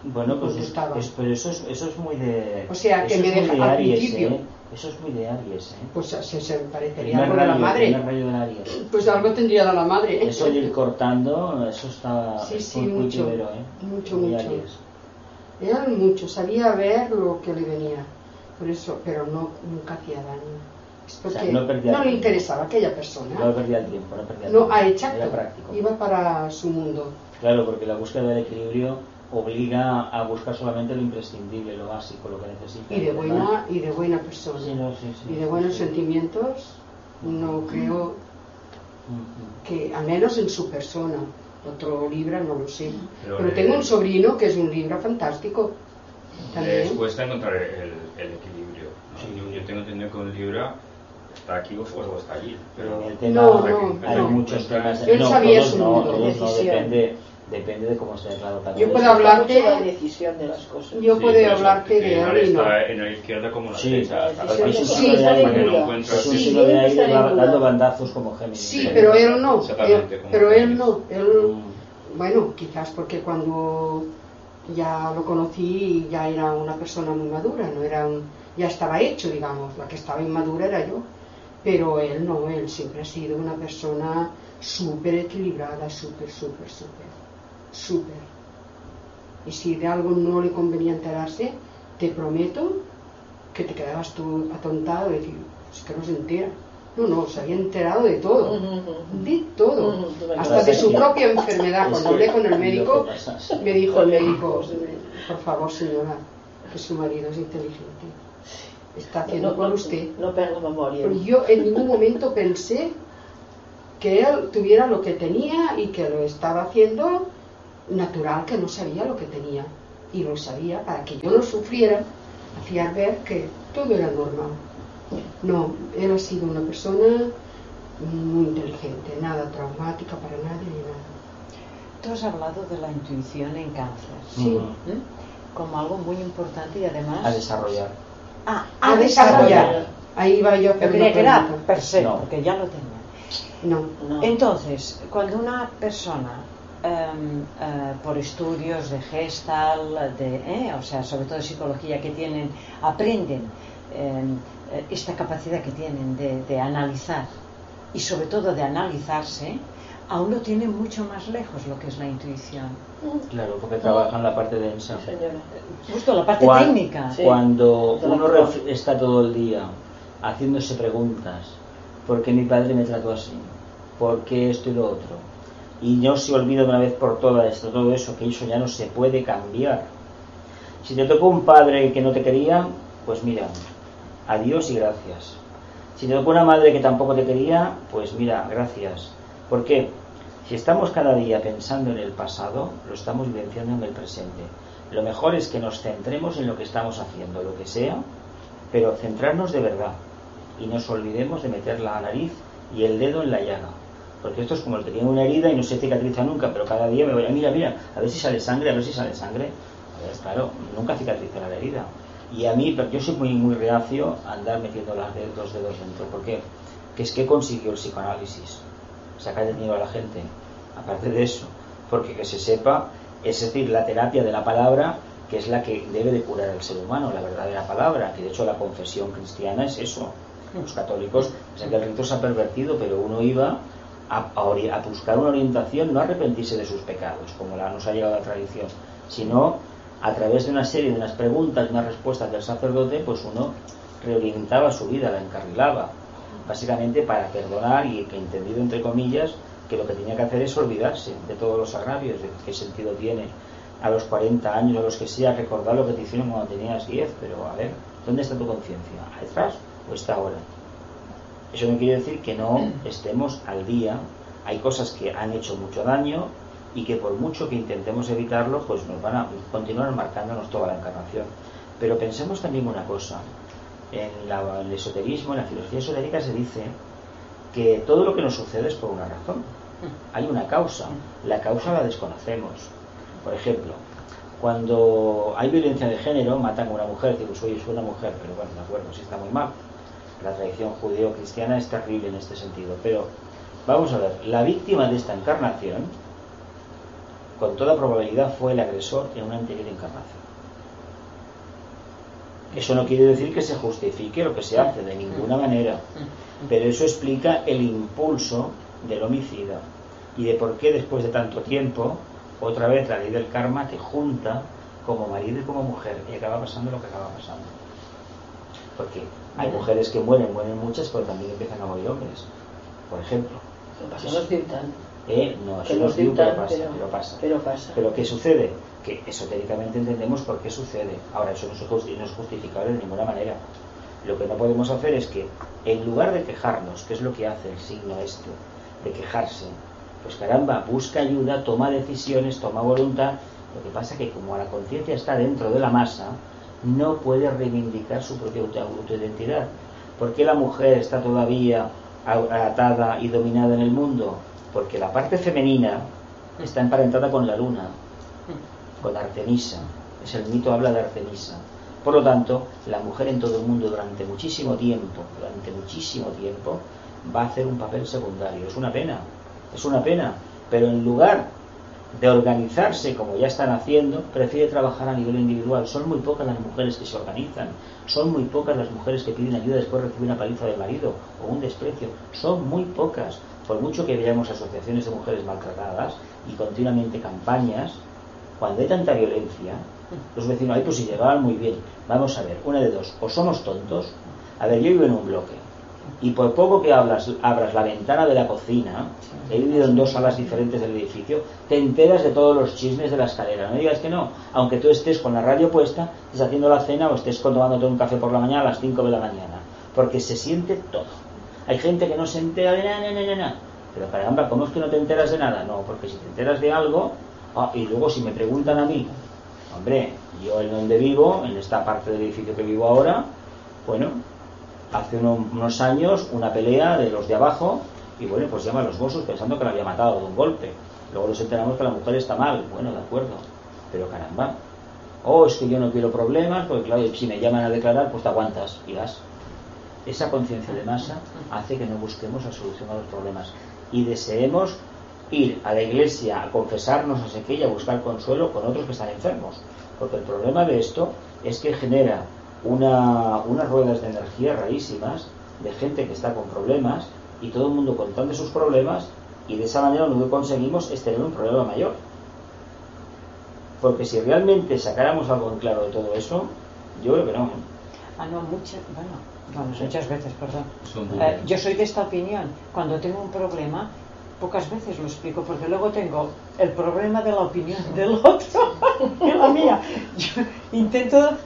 Speaker 1: Bueno, pues es, es- pero eso es, eso es muy de.
Speaker 3: O sea, que me deja
Speaker 1: de
Speaker 3: al
Speaker 1: Aries,
Speaker 3: principio.
Speaker 1: ¿eh? Eso es muy de Aries, ¿eh?
Speaker 3: Pues se, se parecería algo de la
Speaker 1: rayo,
Speaker 3: madre.
Speaker 1: rayo de Aries.
Speaker 3: Pues algo tendría de la madre.
Speaker 1: Eso de ir cortando, eso está
Speaker 3: Sí, sí,
Speaker 1: muy
Speaker 3: mucho.
Speaker 1: cultivero, ¿eh?
Speaker 3: Mucho,
Speaker 1: Muy
Speaker 3: mucho.
Speaker 1: Aries.
Speaker 3: Era mucho, sabía ver lo que le venía. Por eso, pero no, nunca hacía daño. Es
Speaker 1: O
Speaker 3: porque
Speaker 1: sea, no perdía
Speaker 3: le interesaba aquella persona.
Speaker 1: No perdía el tiempo, no perdía el
Speaker 3: No,
Speaker 1: tiempo.
Speaker 3: ah,
Speaker 1: Era
Speaker 3: exacto.
Speaker 1: práctico.
Speaker 3: Iba para su mundo.
Speaker 1: Claro, porque la búsqueda del equilibrio obliga a buscar solamente lo imprescindible, lo básico, lo que necesita.
Speaker 3: Y de buena, y de buena persona.
Speaker 1: Sí, no, sí, sí,
Speaker 3: y de
Speaker 1: sí,
Speaker 3: buenos
Speaker 1: sí.
Speaker 3: sentimientos, no creo
Speaker 1: Ujú.
Speaker 3: que, al menos en su persona. Otro Libra no lo sé.
Speaker 5: Pero
Speaker 3: Pero tengo un sobrino que es un Libra fantástico.
Speaker 5: Les
Speaker 3: También.
Speaker 5: cuesta encontrar el, el equilibrio. ¿no?
Speaker 1: Sí.
Speaker 5: Yo, yo tengo entendido que un Libra está aquí o, está allí.
Speaker 1: Pero el tema
Speaker 3: No, no,
Speaker 1: hay
Speaker 3: no.
Speaker 1: muchos temas.
Speaker 3: Él
Speaker 1: no,
Speaker 3: sabía
Speaker 1: todos
Speaker 3: su
Speaker 1: no, todos no,
Speaker 2: Decisión.
Speaker 1: depende, depende de cómo esté claro cada
Speaker 3: Yo puedo hablarte-
Speaker 2: mucho la decisión de las cosas.
Speaker 3: Yo
Speaker 5: Sí,
Speaker 3: puedo hablarte de
Speaker 5: mal
Speaker 3: él y no.
Speaker 5: está en la izquierda como la
Speaker 1: Sí,
Speaker 5: derecha.
Speaker 2: sí, sí, sí, sí, está
Speaker 1: de
Speaker 5: no
Speaker 1: de dando bandazos como Géminis.
Speaker 3: Sí, pero él no. Él- pero él no. Él,
Speaker 1: Mm.
Speaker 3: bueno, quizás porque cuando ya lo conocí ya era una persona muy madura, no era un, ya estaba hecho, digamos. La que estaba inmadura era yo. Pero él no, él siempre ha sido una persona súper equilibrada, súper, súper, súper, súper. Y si de algo no le convenía enterarse, te prometo que te quedabas tú atontado y decir, es que no se entera. No, no, se había enterado de todo, de todo, hasta de su propia enfermedad. Cuando hablé con el médico, me dijo el médico, por favor señora, que su marido es inteligente, está haciendo
Speaker 2: No,
Speaker 3: con
Speaker 2: no,
Speaker 3: usted.
Speaker 2: No perdo memoria.
Speaker 3: Pero yo en ningún momento pensé que él tuviera lo que tenía y que lo estaba haciendo natural, que no sabía lo que tenía. Y lo sabía para que yo no sufriera, hacía ver que todo era normal. No, él ha sido una persona muy inteligente, nada traumática para nadie ni nada.
Speaker 6: Tú has hablado de la intuición en cáncer
Speaker 3: Sí.
Speaker 6: ¿m? como algo muy importante y además
Speaker 1: A desarrollar.
Speaker 6: Ah,
Speaker 3: A desarrollar. Ahí va yo a
Speaker 6: Yo creía que era per se,
Speaker 1: No.
Speaker 6: porque ya lo tenía.
Speaker 3: No.
Speaker 2: No.
Speaker 6: Entonces, cuando una persona, em, eh, por estudios de Gestalt, de, eh, o sea, sobre todo de psicología que tienen, aprenden em, eh, esta capacidad que tienen de, de analizar y sobre todo de analizarse, aún lo tienen mucho más lejos lo que es la intuición.
Speaker 1: Claro, porque trabajan la parte densa.
Speaker 2: Sí, señora.
Speaker 6: Justo la parte
Speaker 1: Cuan-
Speaker 6: técnica.
Speaker 2: Sí.
Speaker 1: Cuando uno está todo el día haciéndose preguntas, ¿por qué mi padre me trató así? ¿Por qué esto y lo otro? Y no se olvida de una vez por todas esto, todo eso, que eso ya no se puede cambiar. Si te tocó un padre que no te quería, pues mira, adiós y gracias. Si te tocó una madre que tampoco te quería, pues mira, gracias. ¿Por qué? Si estamos cada día pensando en el pasado, lo estamos vivenciando en el presente. Lo mejor es que nos centremos en lo que estamos haciendo, lo que sea, pero centrarnos de verdad y nos olvidemos de meter la nariz y el dedo en la llaga. Porque esto es como el que tiene una herida y no se cicatriza nunca, pero cada día me voy a mira, mira, a ver si sale sangre, a ver si sale sangre. A ver, claro, nunca cicatrizará la herida. Y a mí, pero yo soy muy, muy reacio a andar metiendo las de- los dedos dentro. ¿Por qué? Que es que consiguió el psicoanálisis. Sacar el miedo a la gente. Aparte de eso, porque que se sepa, es decir, la terapia de la palabra, que es la que debe de curar al ser humano, la verdadera palabra, que de hecho la confesión cristiana es eso. Los católicos, que el rito se ha pervertido, pero uno iba a, a a buscar una orientación, no a arrepentirse de sus pecados, como la, nos ha llegado la tradición, sino a través de una serie de unas preguntas unas respuestas del sacerdote, pues uno reorientaba su vida, la encarrilaba, básicamente para perdonar y que entendido entre comillas que lo que tenía que hacer es olvidarse de todos los agravios, de qué sentido tiene a los 40 años o los que sea recordar lo que te hicieron cuando tenías 10, pero a ver, ¿dónde está tu conciencia? ¿Atrás o está ahora? Eso no quiere decir que no estemos al día hay cosas que han hecho mucho daño y que por mucho que intentemos evitarlo, pues nos van a continuar marcándonos toda la encarnación. Pero pensemos también una cosa, en, el esoterismo, en la filosofía esotérica se dice que todo lo que nos sucede es por una razón. Hay una causa. La causa la desconocemos. Por ejemplo, cuando hay violencia de género, matan a una mujer, digo, soy una mujer, pero bueno, de acuerdo, sí está muy mal. La tradición judeo-cristiana es terrible en este sentido. Pero vamos a ver, la víctima de esta encarnación, con toda probabilidad, fue el agresor en una anterior encarnación. Eso no quiere decir que se justifique lo que se hace, de ninguna manera. Pero eso explica el impulso del homicida y de por qué después de tanto tiempo, otra vez la ley del karma te junta como marido y como mujer y acaba pasando lo que acaba pasando. Porque hay mujeres que mueren, mueren muchas, pero también empiezan a morir hombres, por ejemplo. Eh, no, eso no es pero, pasa, pero, pasa,
Speaker 2: pero pasa.
Speaker 1: Pero ¿qué sucede? Que esotéricamente entendemos por qué sucede. Ahora, eso no es justificable de ninguna manera. Lo que no podemos hacer es que, en lugar de quejarnos, que es lo que hace el signo este, de quejarse, pues caramba, busca ayuda, toma decisiones, toma voluntad. Lo que pasa es que como la conciencia está dentro de la masa, no puede reivindicar su propia autoidentidad. ¿Por qué la mujer está todavía atada y dominada en el mundo? Porque la parte femenina está emparentada con la luna, con Artemisa. Es el mito habla de Artemisa. Por lo tanto, la mujer en todo el mundo durante muchísimo tiempo, durante muchísimo tiempo, va a hacer un papel secundario. Es una pena, es una pena. Pero en lugar de organizarse como ya están haciendo, prefiere trabajar a nivel individual. Son muy pocas las mujeres que se organizan, son muy pocas las mujeres que piden ayuda después de recibir una paliza del marido o un desprecio. Son muy pocas. Por mucho que veamos asociaciones de mujeres maltratadas y continuamente campañas, cuando hay tanta violencia, los vecinos, ay, pues si llegaban muy bien. Vamos a ver, una de dos, o somos tontos, a ver, yo vivo en un bloque, y por poco que hablas, abras la ventana de la cocina, he vivido en dos salas diferentes del edificio, te enteras de todos los chismes de la escalera. No digas que no, aunque tú estés con la radio puesta, estés haciendo la cena o estés tomándote un café por la mañana a las 5 de la mañana, porque se siente todo. Hay gente que no se entera de nada, nada, nada. Pero caramba, ¿cómo es que no te enteras de nada? No, porque si te enteras de algo, ah, y luego si me preguntan a mí, hombre, yo en donde vivo, en esta parte del edificio que vivo ahora, bueno, hace unos años una pelea de los de abajo y bueno, pues llama a los bossos pensando que la había matado de un golpe. Luego nos enteramos que la mujer está mal. Bueno, de acuerdo. Pero caramba. Oh, es que yo no quiero problemas, porque claro, si me llaman a declarar, pues te aguantas y vas. Esa conciencia de masa hace que no busquemos la solución a los problemas y deseemos ir a la iglesia a confesarnos, a y a buscar consuelo con otros que están enfermos. Porque el problema de esto es que genera una, unas ruedas de energía rarísimas de gente que está con problemas y todo el mundo contando sus problemas y de esa manera lo que conseguimos es tener un problema mayor. Porque si realmente sacáramos algo en claro de todo eso, yo creo que no.
Speaker 6: Ah, no, muchas, bueno, muchas veces, perdón. Eh, yo soy de esta opinión. Cuando tengo un problema, pocas veces lo explico, porque luego tengo el problema de la opinión del otro (laughs) que la mía. Yo intento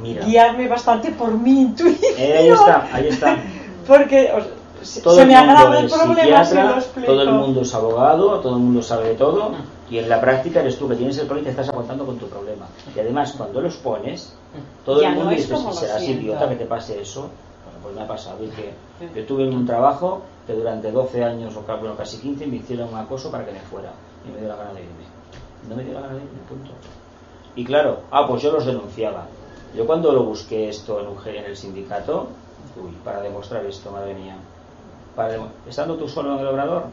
Speaker 6: guiarme bastante por mi intuición.
Speaker 1: Eh, ahí está, ahí está. (laughs)
Speaker 6: Porque todo se me agrada el problema si lo explico.
Speaker 1: Todo el mundo es abogado, todo el mundo sabe de todo, y en la práctica eres tú que tienes el problema y te estás aguantando con tu problema. Y además, cuando los pones, todo el mundo dice: si serás idiota que te pase eso. Bueno, pues me ha pasado. que yo tuve un trabajo que durante 12 años, o bueno, casi 15, me hicieron un acoso para que me fuera. Y me dio la gana de irme. No me dio la gana de irme, punto. Y claro, ah, pues yo los denunciaba. Yo cuando lo busqué esto en, en el sindicato, uy, para demostrar esto, madre mía, para estando tú solo en el obrador,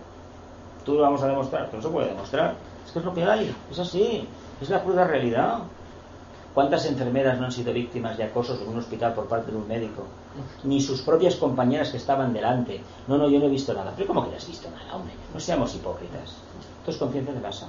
Speaker 1: tú lo vamos a demostrar, que no se puede demostrar, es que es lo que hay, es así, es la cruda realidad. ¿Cuántas enfermeras no han sido víctimas de acosos en un hospital por parte de un médico? Ni sus propias compañeras que estaban delante. No, no, yo no he visto nada. Pero ¿cómo que no has visto nada, hombre? No seamos hipócritas. Esto es conciencia de masa.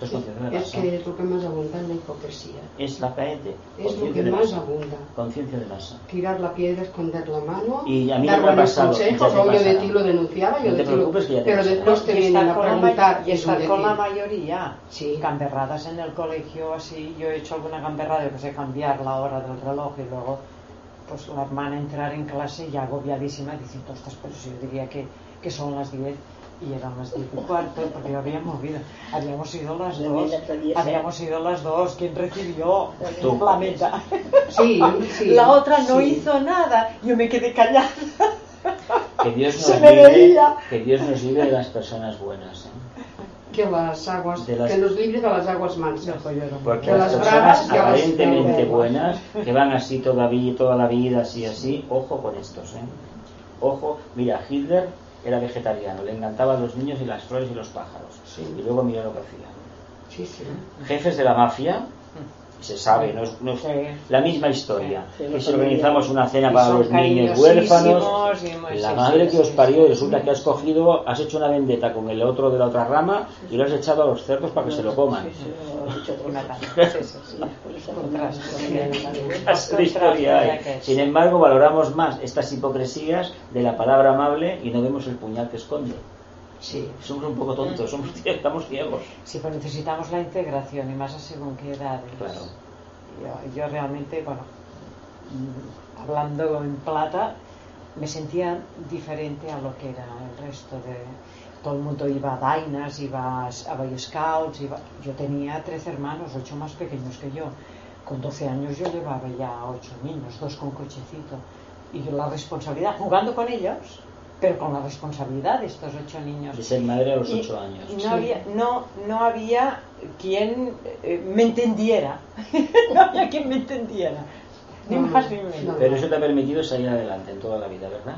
Speaker 3: Es, es que es lo que más abunda en la hipocresía.
Speaker 1: Es la caete.
Speaker 3: Es lo que más abunda.
Speaker 1: Conciencia de masa.
Speaker 3: Tirar la piedra, esconder la mano,
Speaker 1: y a mí
Speaker 3: dar
Speaker 1: buenos
Speaker 3: consejos, o yo de ti lo denunciaba, yo
Speaker 1: no
Speaker 3: de
Speaker 1: ti lo...
Speaker 3: Pero después te vienen a preguntar
Speaker 6: y estar con la mayoría. Sí. en el colegio, así, yo he hecho alguna gamberrada, que sé, cambiar la hora del reloj y luego pues la hermana entrar en clase ya agobiadísima diciendo, ostras, pero si yo diría que, que son las 10 y eran las 10 y cuarto porque lo habíamos ido, habíamos ido las dos, habíamos ido las dos, ¿quién recibió
Speaker 1: Tú.
Speaker 6: la meta?
Speaker 3: Sí, sí.
Speaker 6: La otra no
Speaker 3: sí.
Speaker 6: hizo nada, yo me quedé callada.
Speaker 1: Que Dios
Speaker 6: Se
Speaker 1: nos
Speaker 6: me
Speaker 1: libre,
Speaker 6: veía.
Speaker 1: que Dios nos libre de las personas buenas. ¿eh?
Speaker 3: Que las aguas,
Speaker 1: De las-
Speaker 3: que nos libre de las aguas mansas.
Speaker 1: Porque
Speaker 3: De
Speaker 1: las
Speaker 3: las
Speaker 1: personas
Speaker 3: bravas ya las
Speaker 1: aparentemente
Speaker 3: tenemos.
Speaker 1: buenas, que van así todavía, toda la vida, así, así, ojo con estos, ¿eh? Ojo, mira, Hitler era vegetariano, le encantaban los niños y las flores y los pájaros. Y luego mira lo que hacía.
Speaker 3: Sí, sí.
Speaker 1: Jefes de la mafia, se sabe, no es, no es
Speaker 6: Sí.
Speaker 1: la misma historia.
Speaker 2: Sí, sí,
Speaker 1: si organizamos una cena para los niños huérfanos, la madre que os parió y resulta que has cogido, has hecho una vendetta con el otro de la otra rama y lo has echado a los cerdos para que se lo coman. Sin embargo, valoramos más estas hipocresías de la palabra amable y no vemos el puñal que esconde.
Speaker 3: Sí.
Speaker 1: Somos un poco tontos, somos, estamos ciegos.
Speaker 6: Sí, pero necesitamos la integración y más a según qué edades.
Speaker 1: Claro.
Speaker 6: Yo, yo realmente, bueno, hablando en plata, me sentía diferente a lo que era el resto de... Todo el mundo iba a Dainas, iba a Boy Scouts, iba... yo tenía 13 hermanos, ocho más pequeños que yo. Con 12 años yo llevaba ya ocho niños, dos con cochecito. Y la responsabilidad, jugando con ellos, pero con la responsabilidad de estos ocho niños.
Speaker 1: De ser madre a los
Speaker 6: Y-
Speaker 1: ocho años.
Speaker 6: y no, había, no, no había quien eh, me entendiera. (laughs) no había quien me entendiera. Ni
Speaker 3: No,
Speaker 6: más ni menos.
Speaker 3: no.
Speaker 1: Pero eso te ha permitido salir adelante en toda la vida, ¿verdad?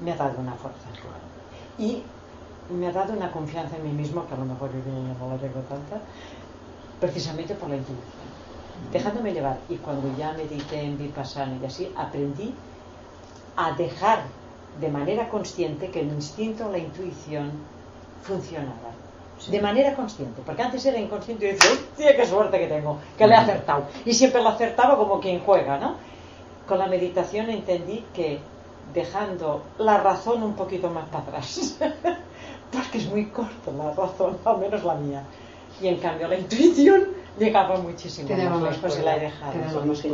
Speaker 6: Me ha dado una fuerza. Y me ha dado una confianza en mí mismo, que a lo mejor yo no la tengo tanta, precisamente por la intuición. Dejándome llevar. Y cuando ya medité en Vipassana y así, aprendí a dejar de manera consciente que el instinto o la intuición funcionaban. De manera consciente, porque antes era inconsciente y decía, hostia, qué suerte que tengo, que le he acertado. Y siempre lo acertaba como quien juega, ¿no? Con la meditación entendí que dejando la razón un poquito más para atrás, (laughs) porque es muy corta la razón, al menos la mía. Y en cambio la intuición llegaba muchísimo
Speaker 3: Te
Speaker 6: más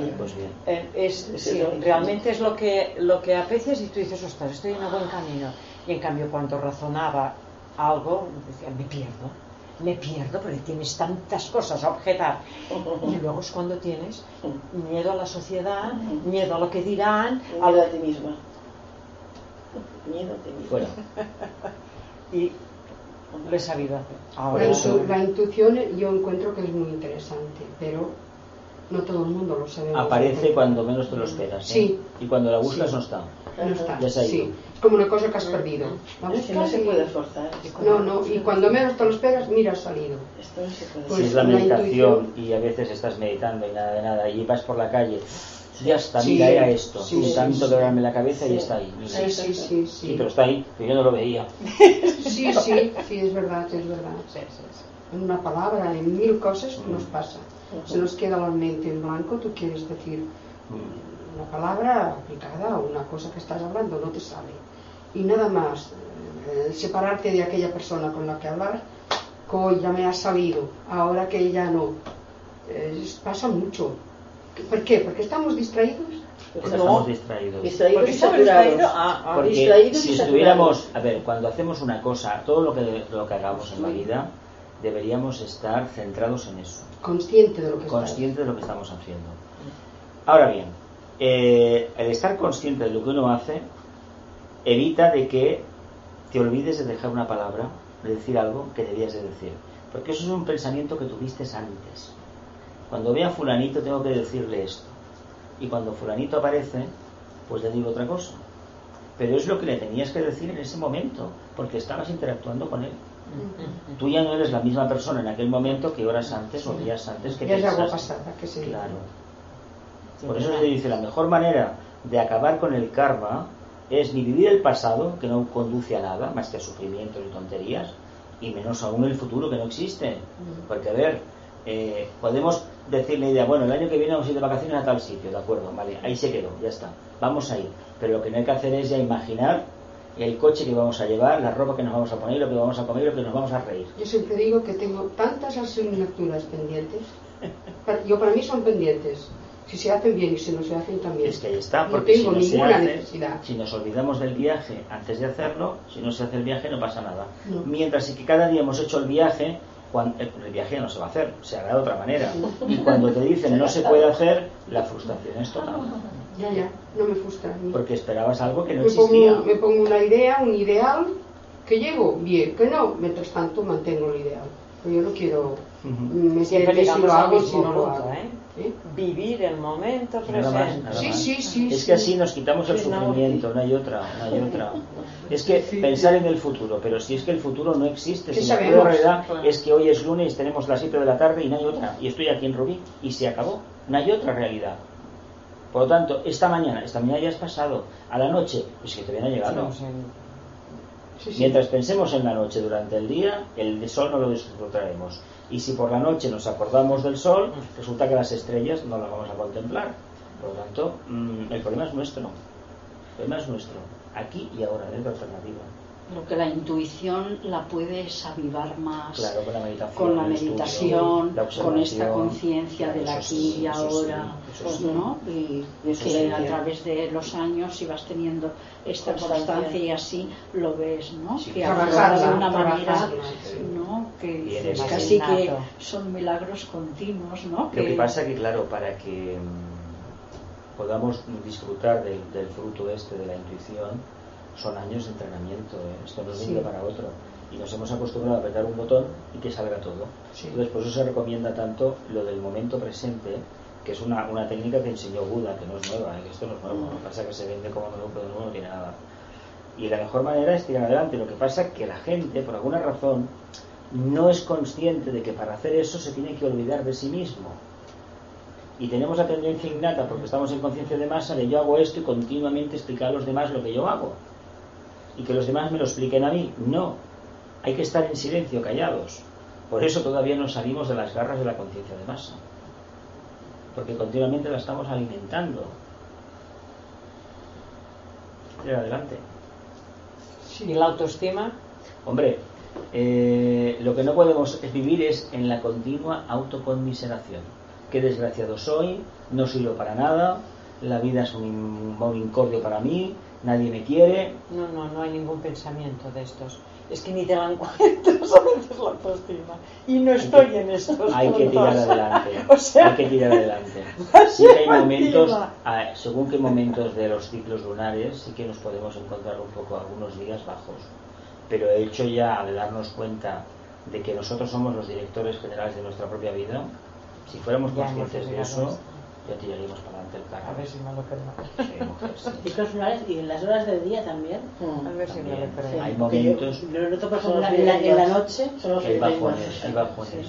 Speaker 6: lejos.
Speaker 1: Pues.
Speaker 6: Eh, sí,
Speaker 2: lo-
Speaker 6: realmente es lo que, lo que aprecias y tú dices, ostras, estoy en un buen camino. Y en cambio, cuando razonaba algo, decía, me pierdo, me pierdo porque tienes tantas cosas a objetar. Y (laughs) luego es cuando tienes miedo a la sociedad, miedo a lo que dirán, a
Speaker 2: Miedo
Speaker 6: lo-
Speaker 2: a ti misma. Miedo a ti misma.
Speaker 1: Fuera. (laughs)
Speaker 6: y lo he sabido hacer. Ahora,
Speaker 3: La, intu- la intuición yo encuentro que es muy interesante, pero no todo el mundo lo sabe.
Speaker 1: Aparece cuando menos te lo esperas. ¿eh?
Speaker 3: Sí.
Speaker 1: Y cuando la buscas
Speaker 3: Sí.
Speaker 1: no está.
Speaker 3: No está.
Speaker 1: Ya se ha ido.
Speaker 3: Sí. Es como una cosa que has perdido. La
Speaker 2: Es que no
Speaker 3: buscas
Speaker 2: se
Speaker 3: y-
Speaker 2: puede forzar.
Speaker 3: No, no, y cuando menos te lo esperas, mira, has salido.
Speaker 2: Esto no se puede
Speaker 3: Pues
Speaker 1: si es la
Speaker 3: la
Speaker 1: meditación y a veces estás meditando y nada de nada y vas por la calle, ya está,
Speaker 3: Sí,
Speaker 1: mira, era esto.
Speaker 3: sí,
Speaker 1: y
Speaker 3: sí,
Speaker 1: tanto
Speaker 3: sí.
Speaker 1: quebrarme la cabeza y está ahí. mira.
Speaker 3: Sí, sí, sí,
Speaker 1: Sí,
Speaker 3: sí.
Speaker 1: pero está ahí, pero yo no lo veía.
Speaker 3: Sí, sí, sí, es verdad, es verdad. En una palabra, en mil cosas nos pasa. Se nos queda la mente en blanco, tú quieres decir una palabra aplicada a una cosa que estás hablando, no te sale. Y nada más, eh, separarte de aquella persona con la que hablar, que hoy ya me ha salido, ahora que ya no. Eh, pasa mucho. ¿Por qué? Porque estamos distraídos.
Speaker 1: Porque
Speaker 6: No.
Speaker 1: estamos distraídos.
Speaker 2: Distraídos
Speaker 6: Porque
Speaker 2: y saturados.
Speaker 6: distraído, ah, ah,
Speaker 1: Porque
Speaker 2: distraídos y
Speaker 1: si
Speaker 2: saturados.
Speaker 1: estuviéramos, a ver, cuando hacemos una cosa, todo lo que, lo que hagamos en la vida, deberíamos estar centrados en eso,
Speaker 3: Consciente de lo que estás.
Speaker 1: conscientes de lo que estamos haciendo. Ahora bien, eh, el estar consciente de lo que uno hace evita de que te olvides de dejar una palabra, de decir algo que debías de decir. Porque eso es un pensamiento que tuviste antes. Cuando vea a fulanito tengo que decirle esto. Y cuando fulanito aparece, pues le digo otra cosa. Pero es lo que le tenías que decir en ese momento, porque estabas interactuando con él. Tú ya no eres la misma persona en aquel momento que horas antes o días antes que
Speaker 3: Ya es agua
Speaker 1: pensaste.
Speaker 3: pasada, que se
Speaker 1: Claro. Por eso se dice, la mejor manera de acabar con el karma es ni vivir el pasado, que no conduce a nada, más que a sufrimientos y tonterías, y menos aún el futuro, que no existe. Porque, a ver, eh, podemos decir la idea, bueno, el año que viene vamos a ir de vacaciones a tal sitio, de acuerdo, vale, ahí se quedó, ya está, vamos a ir. Pero lo que no hay que hacer es ya imaginar el coche que vamos a llevar, la ropa que nos vamos a poner, lo que vamos a comer, lo que nos vamos a reír.
Speaker 3: Yo siempre digo que tengo tantas asignaturas pendientes. Para- Yo para mí son pendientes. Si se hacen bien y si no se hacen también.
Speaker 1: Es que ahí está,
Speaker 3: no
Speaker 1: porque si
Speaker 3: tengo
Speaker 1: no se
Speaker 3: ninguna
Speaker 1: hace,
Speaker 3: necesidad.
Speaker 1: si nos olvidamos del viaje antes de hacerlo, si no se hace el viaje no pasa nada.
Speaker 3: No.
Speaker 1: Mientras que cada día hemos hecho el viaje, cuando, el, el viaje no se va a hacer, se hará de otra manera. Y cuando te dicen (laughs) no se puede hacer, la frustración es total. (laughs)
Speaker 3: Ya, ya, no me frustra.
Speaker 1: Porque esperabas algo que no
Speaker 3: me,
Speaker 1: existía.
Speaker 3: pongo, me pongo una idea, un ideal, que llego, bien, que no, mientras tanto mantengo el ideal. Pero yo no quiero.
Speaker 6: Siempre
Speaker 3: si lo hago si no lo hago.
Speaker 6: ¿eh?
Speaker 3: ¿Eh?
Speaker 6: Vivir el momento
Speaker 1: Nada más,
Speaker 6: presente.
Speaker 1: nada
Speaker 3: Sí,
Speaker 1: más.
Speaker 3: sí, sí,
Speaker 1: Es
Speaker 3: sí.
Speaker 1: que así nos quitamos el
Speaker 6: Sí, no.
Speaker 1: sufrimiento, una y otra, una y otra. (laughs) Es que
Speaker 3: Sí.
Speaker 1: pensar en el futuro, pero si es que el futuro no existe,
Speaker 3: ¿Qué
Speaker 1: si la realidad
Speaker 6: Claro.
Speaker 1: es que hoy es lunes, tenemos las 7 de la tarde y no hay otra, y estoy aquí en Rubí, y se acabó, no hay otra realidad. Por lo tanto, esta mañana, esta mañana ya es pasado, a la noche, pues que todavía no ha llegado.
Speaker 6: Estamos en-
Speaker 3: Sí, sí.
Speaker 1: Mientras pensemos en la noche durante el día, el sol no lo disfrutaremos. Y si por la noche nos acordamos del sol, resulta que las estrellas no las vamos a contemplar. Por lo tanto, mm, el problema es nuestro. El problema es nuestro. Aquí y ahora, hay otra alternativa.
Speaker 7: Pero que la intuición la puedes avivar más
Speaker 1: Claro, con la meditación.
Speaker 7: con la
Speaker 1: estudio,
Speaker 7: esta conciencia del aquí
Speaker 1: sí,
Speaker 7: y ahora, pues,
Speaker 1: sí.
Speaker 7: ¿no? Y
Speaker 1: Eso
Speaker 7: que
Speaker 1: sí.
Speaker 7: a través de los años, si vas teniendo esta
Speaker 6: Constancia.
Speaker 7: y así, lo ves, ¿no?
Speaker 1: Sí,
Speaker 7: que aflora de una manera, ¿no? Que casi
Speaker 6: innato.
Speaker 7: que son milagros continuos, ¿no?
Speaker 1: Lo que pasa que, claro, para que mm, podamos disfrutar del, del fruto este de la intuición, son años de entrenamiento, ¿eh? esto no es de un día para otro. Y nos hemos acostumbrado a apretar un botón y que salga todo.
Speaker 3: Sí.
Speaker 1: Entonces, por eso se recomienda tanto lo del momento presente, que es una, una técnica que enseñó Buda, que no es nueva, ¿eh? que esto no es nuevo, lo que pasa es que se vende como nuevo, pero nuevo no tiene nada. Y la mejor manera es tirar adelante. Lo que pasa es que la gente, por alguna razón, no es consciente de que para hacer eso se tiene que olvidar de sí mismo. Y tenemos la tendencia innata, porque estamos en conciencia de masa, de yo hago esto y continuamente explicar a los demás lo que yo hago. Y que los demás me lo expliquen a mí. No. Hay que estar en silencio, callados. Por eso todavía no salimos de las garras de la conciencia de masa. Porque continuamente la estamos alimentando. Adelante.
Speaker 6: ¿Y la autoestima?
Speaker 1: Hombre, eh, lo que no podemos vivir es en la continua autoconmiseración. Qué desgraciado soy, no sirvo para nada, la vida es un, un incordio para mí, nadie me quiere.
Speaker 6: No, no, no hay ningún pensamiento de estos. Es que ni te la (laughs) encuentras a veces la autoestima. Y no estoy en estos (laughs)
Speaker 1: Hay que tirar adelante. (laughs)
Speaker 6: O sea,
Speaker 1: hay que tirar adelante. Sí que hay momentos, según qué momentos de los ciclos lunares, sí que nos podemos encontrar un poco algunos días bajos. Pero el hecho ya de darnos cuenta de que nosotros somos los directores generales de nuestra propia vida, si fuéramos conscientes de eso. Ya tiraríamos para adelante el carro.
Speaker 6: A ver si me lo permite.
Speaker 1: Sí, sí. (laughs)
Speaker 2: Ciclos lunares y en las horas del día también.
Speaker 6: A ver si me lo
Speaker 1: También.
Speaker 6: permite.
Speaker 1: Hay momentos
Speaker 2: Yo lo noto, por ejemplo, en la, en la noche. Son los
Speaker 1: hay bajones, hay bajones.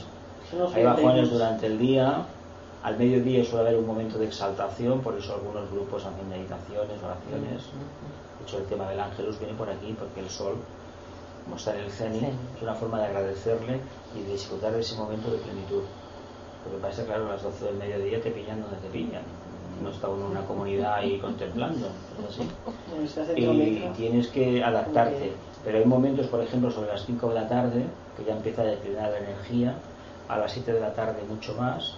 Speaker 2: Sí,
Speaker 1: Hay bajones durante el día, al mediodía suele haber un momento de exaltación, por eso algunos grupos hacen meditaciones, oraciones. De hecho, el tema del ángelus viene por aquí, porque el sol, como está en el cenit,
Speaker 6: Sí.
Speaker 1: es una forma de agradecerle y de disfrutar de ese momento de plenitud. Porque parece claro, a las 12 del mediodía te pillan donde te pillan. No está uno en una comunidad ahí contemplando. es así. Y tienes que adaptarte. Pero hay momentos, por ejemplo, sobre las 5 de la tarde, que ya empieza a declinar la energía, a las 7 de la tarde mucho más,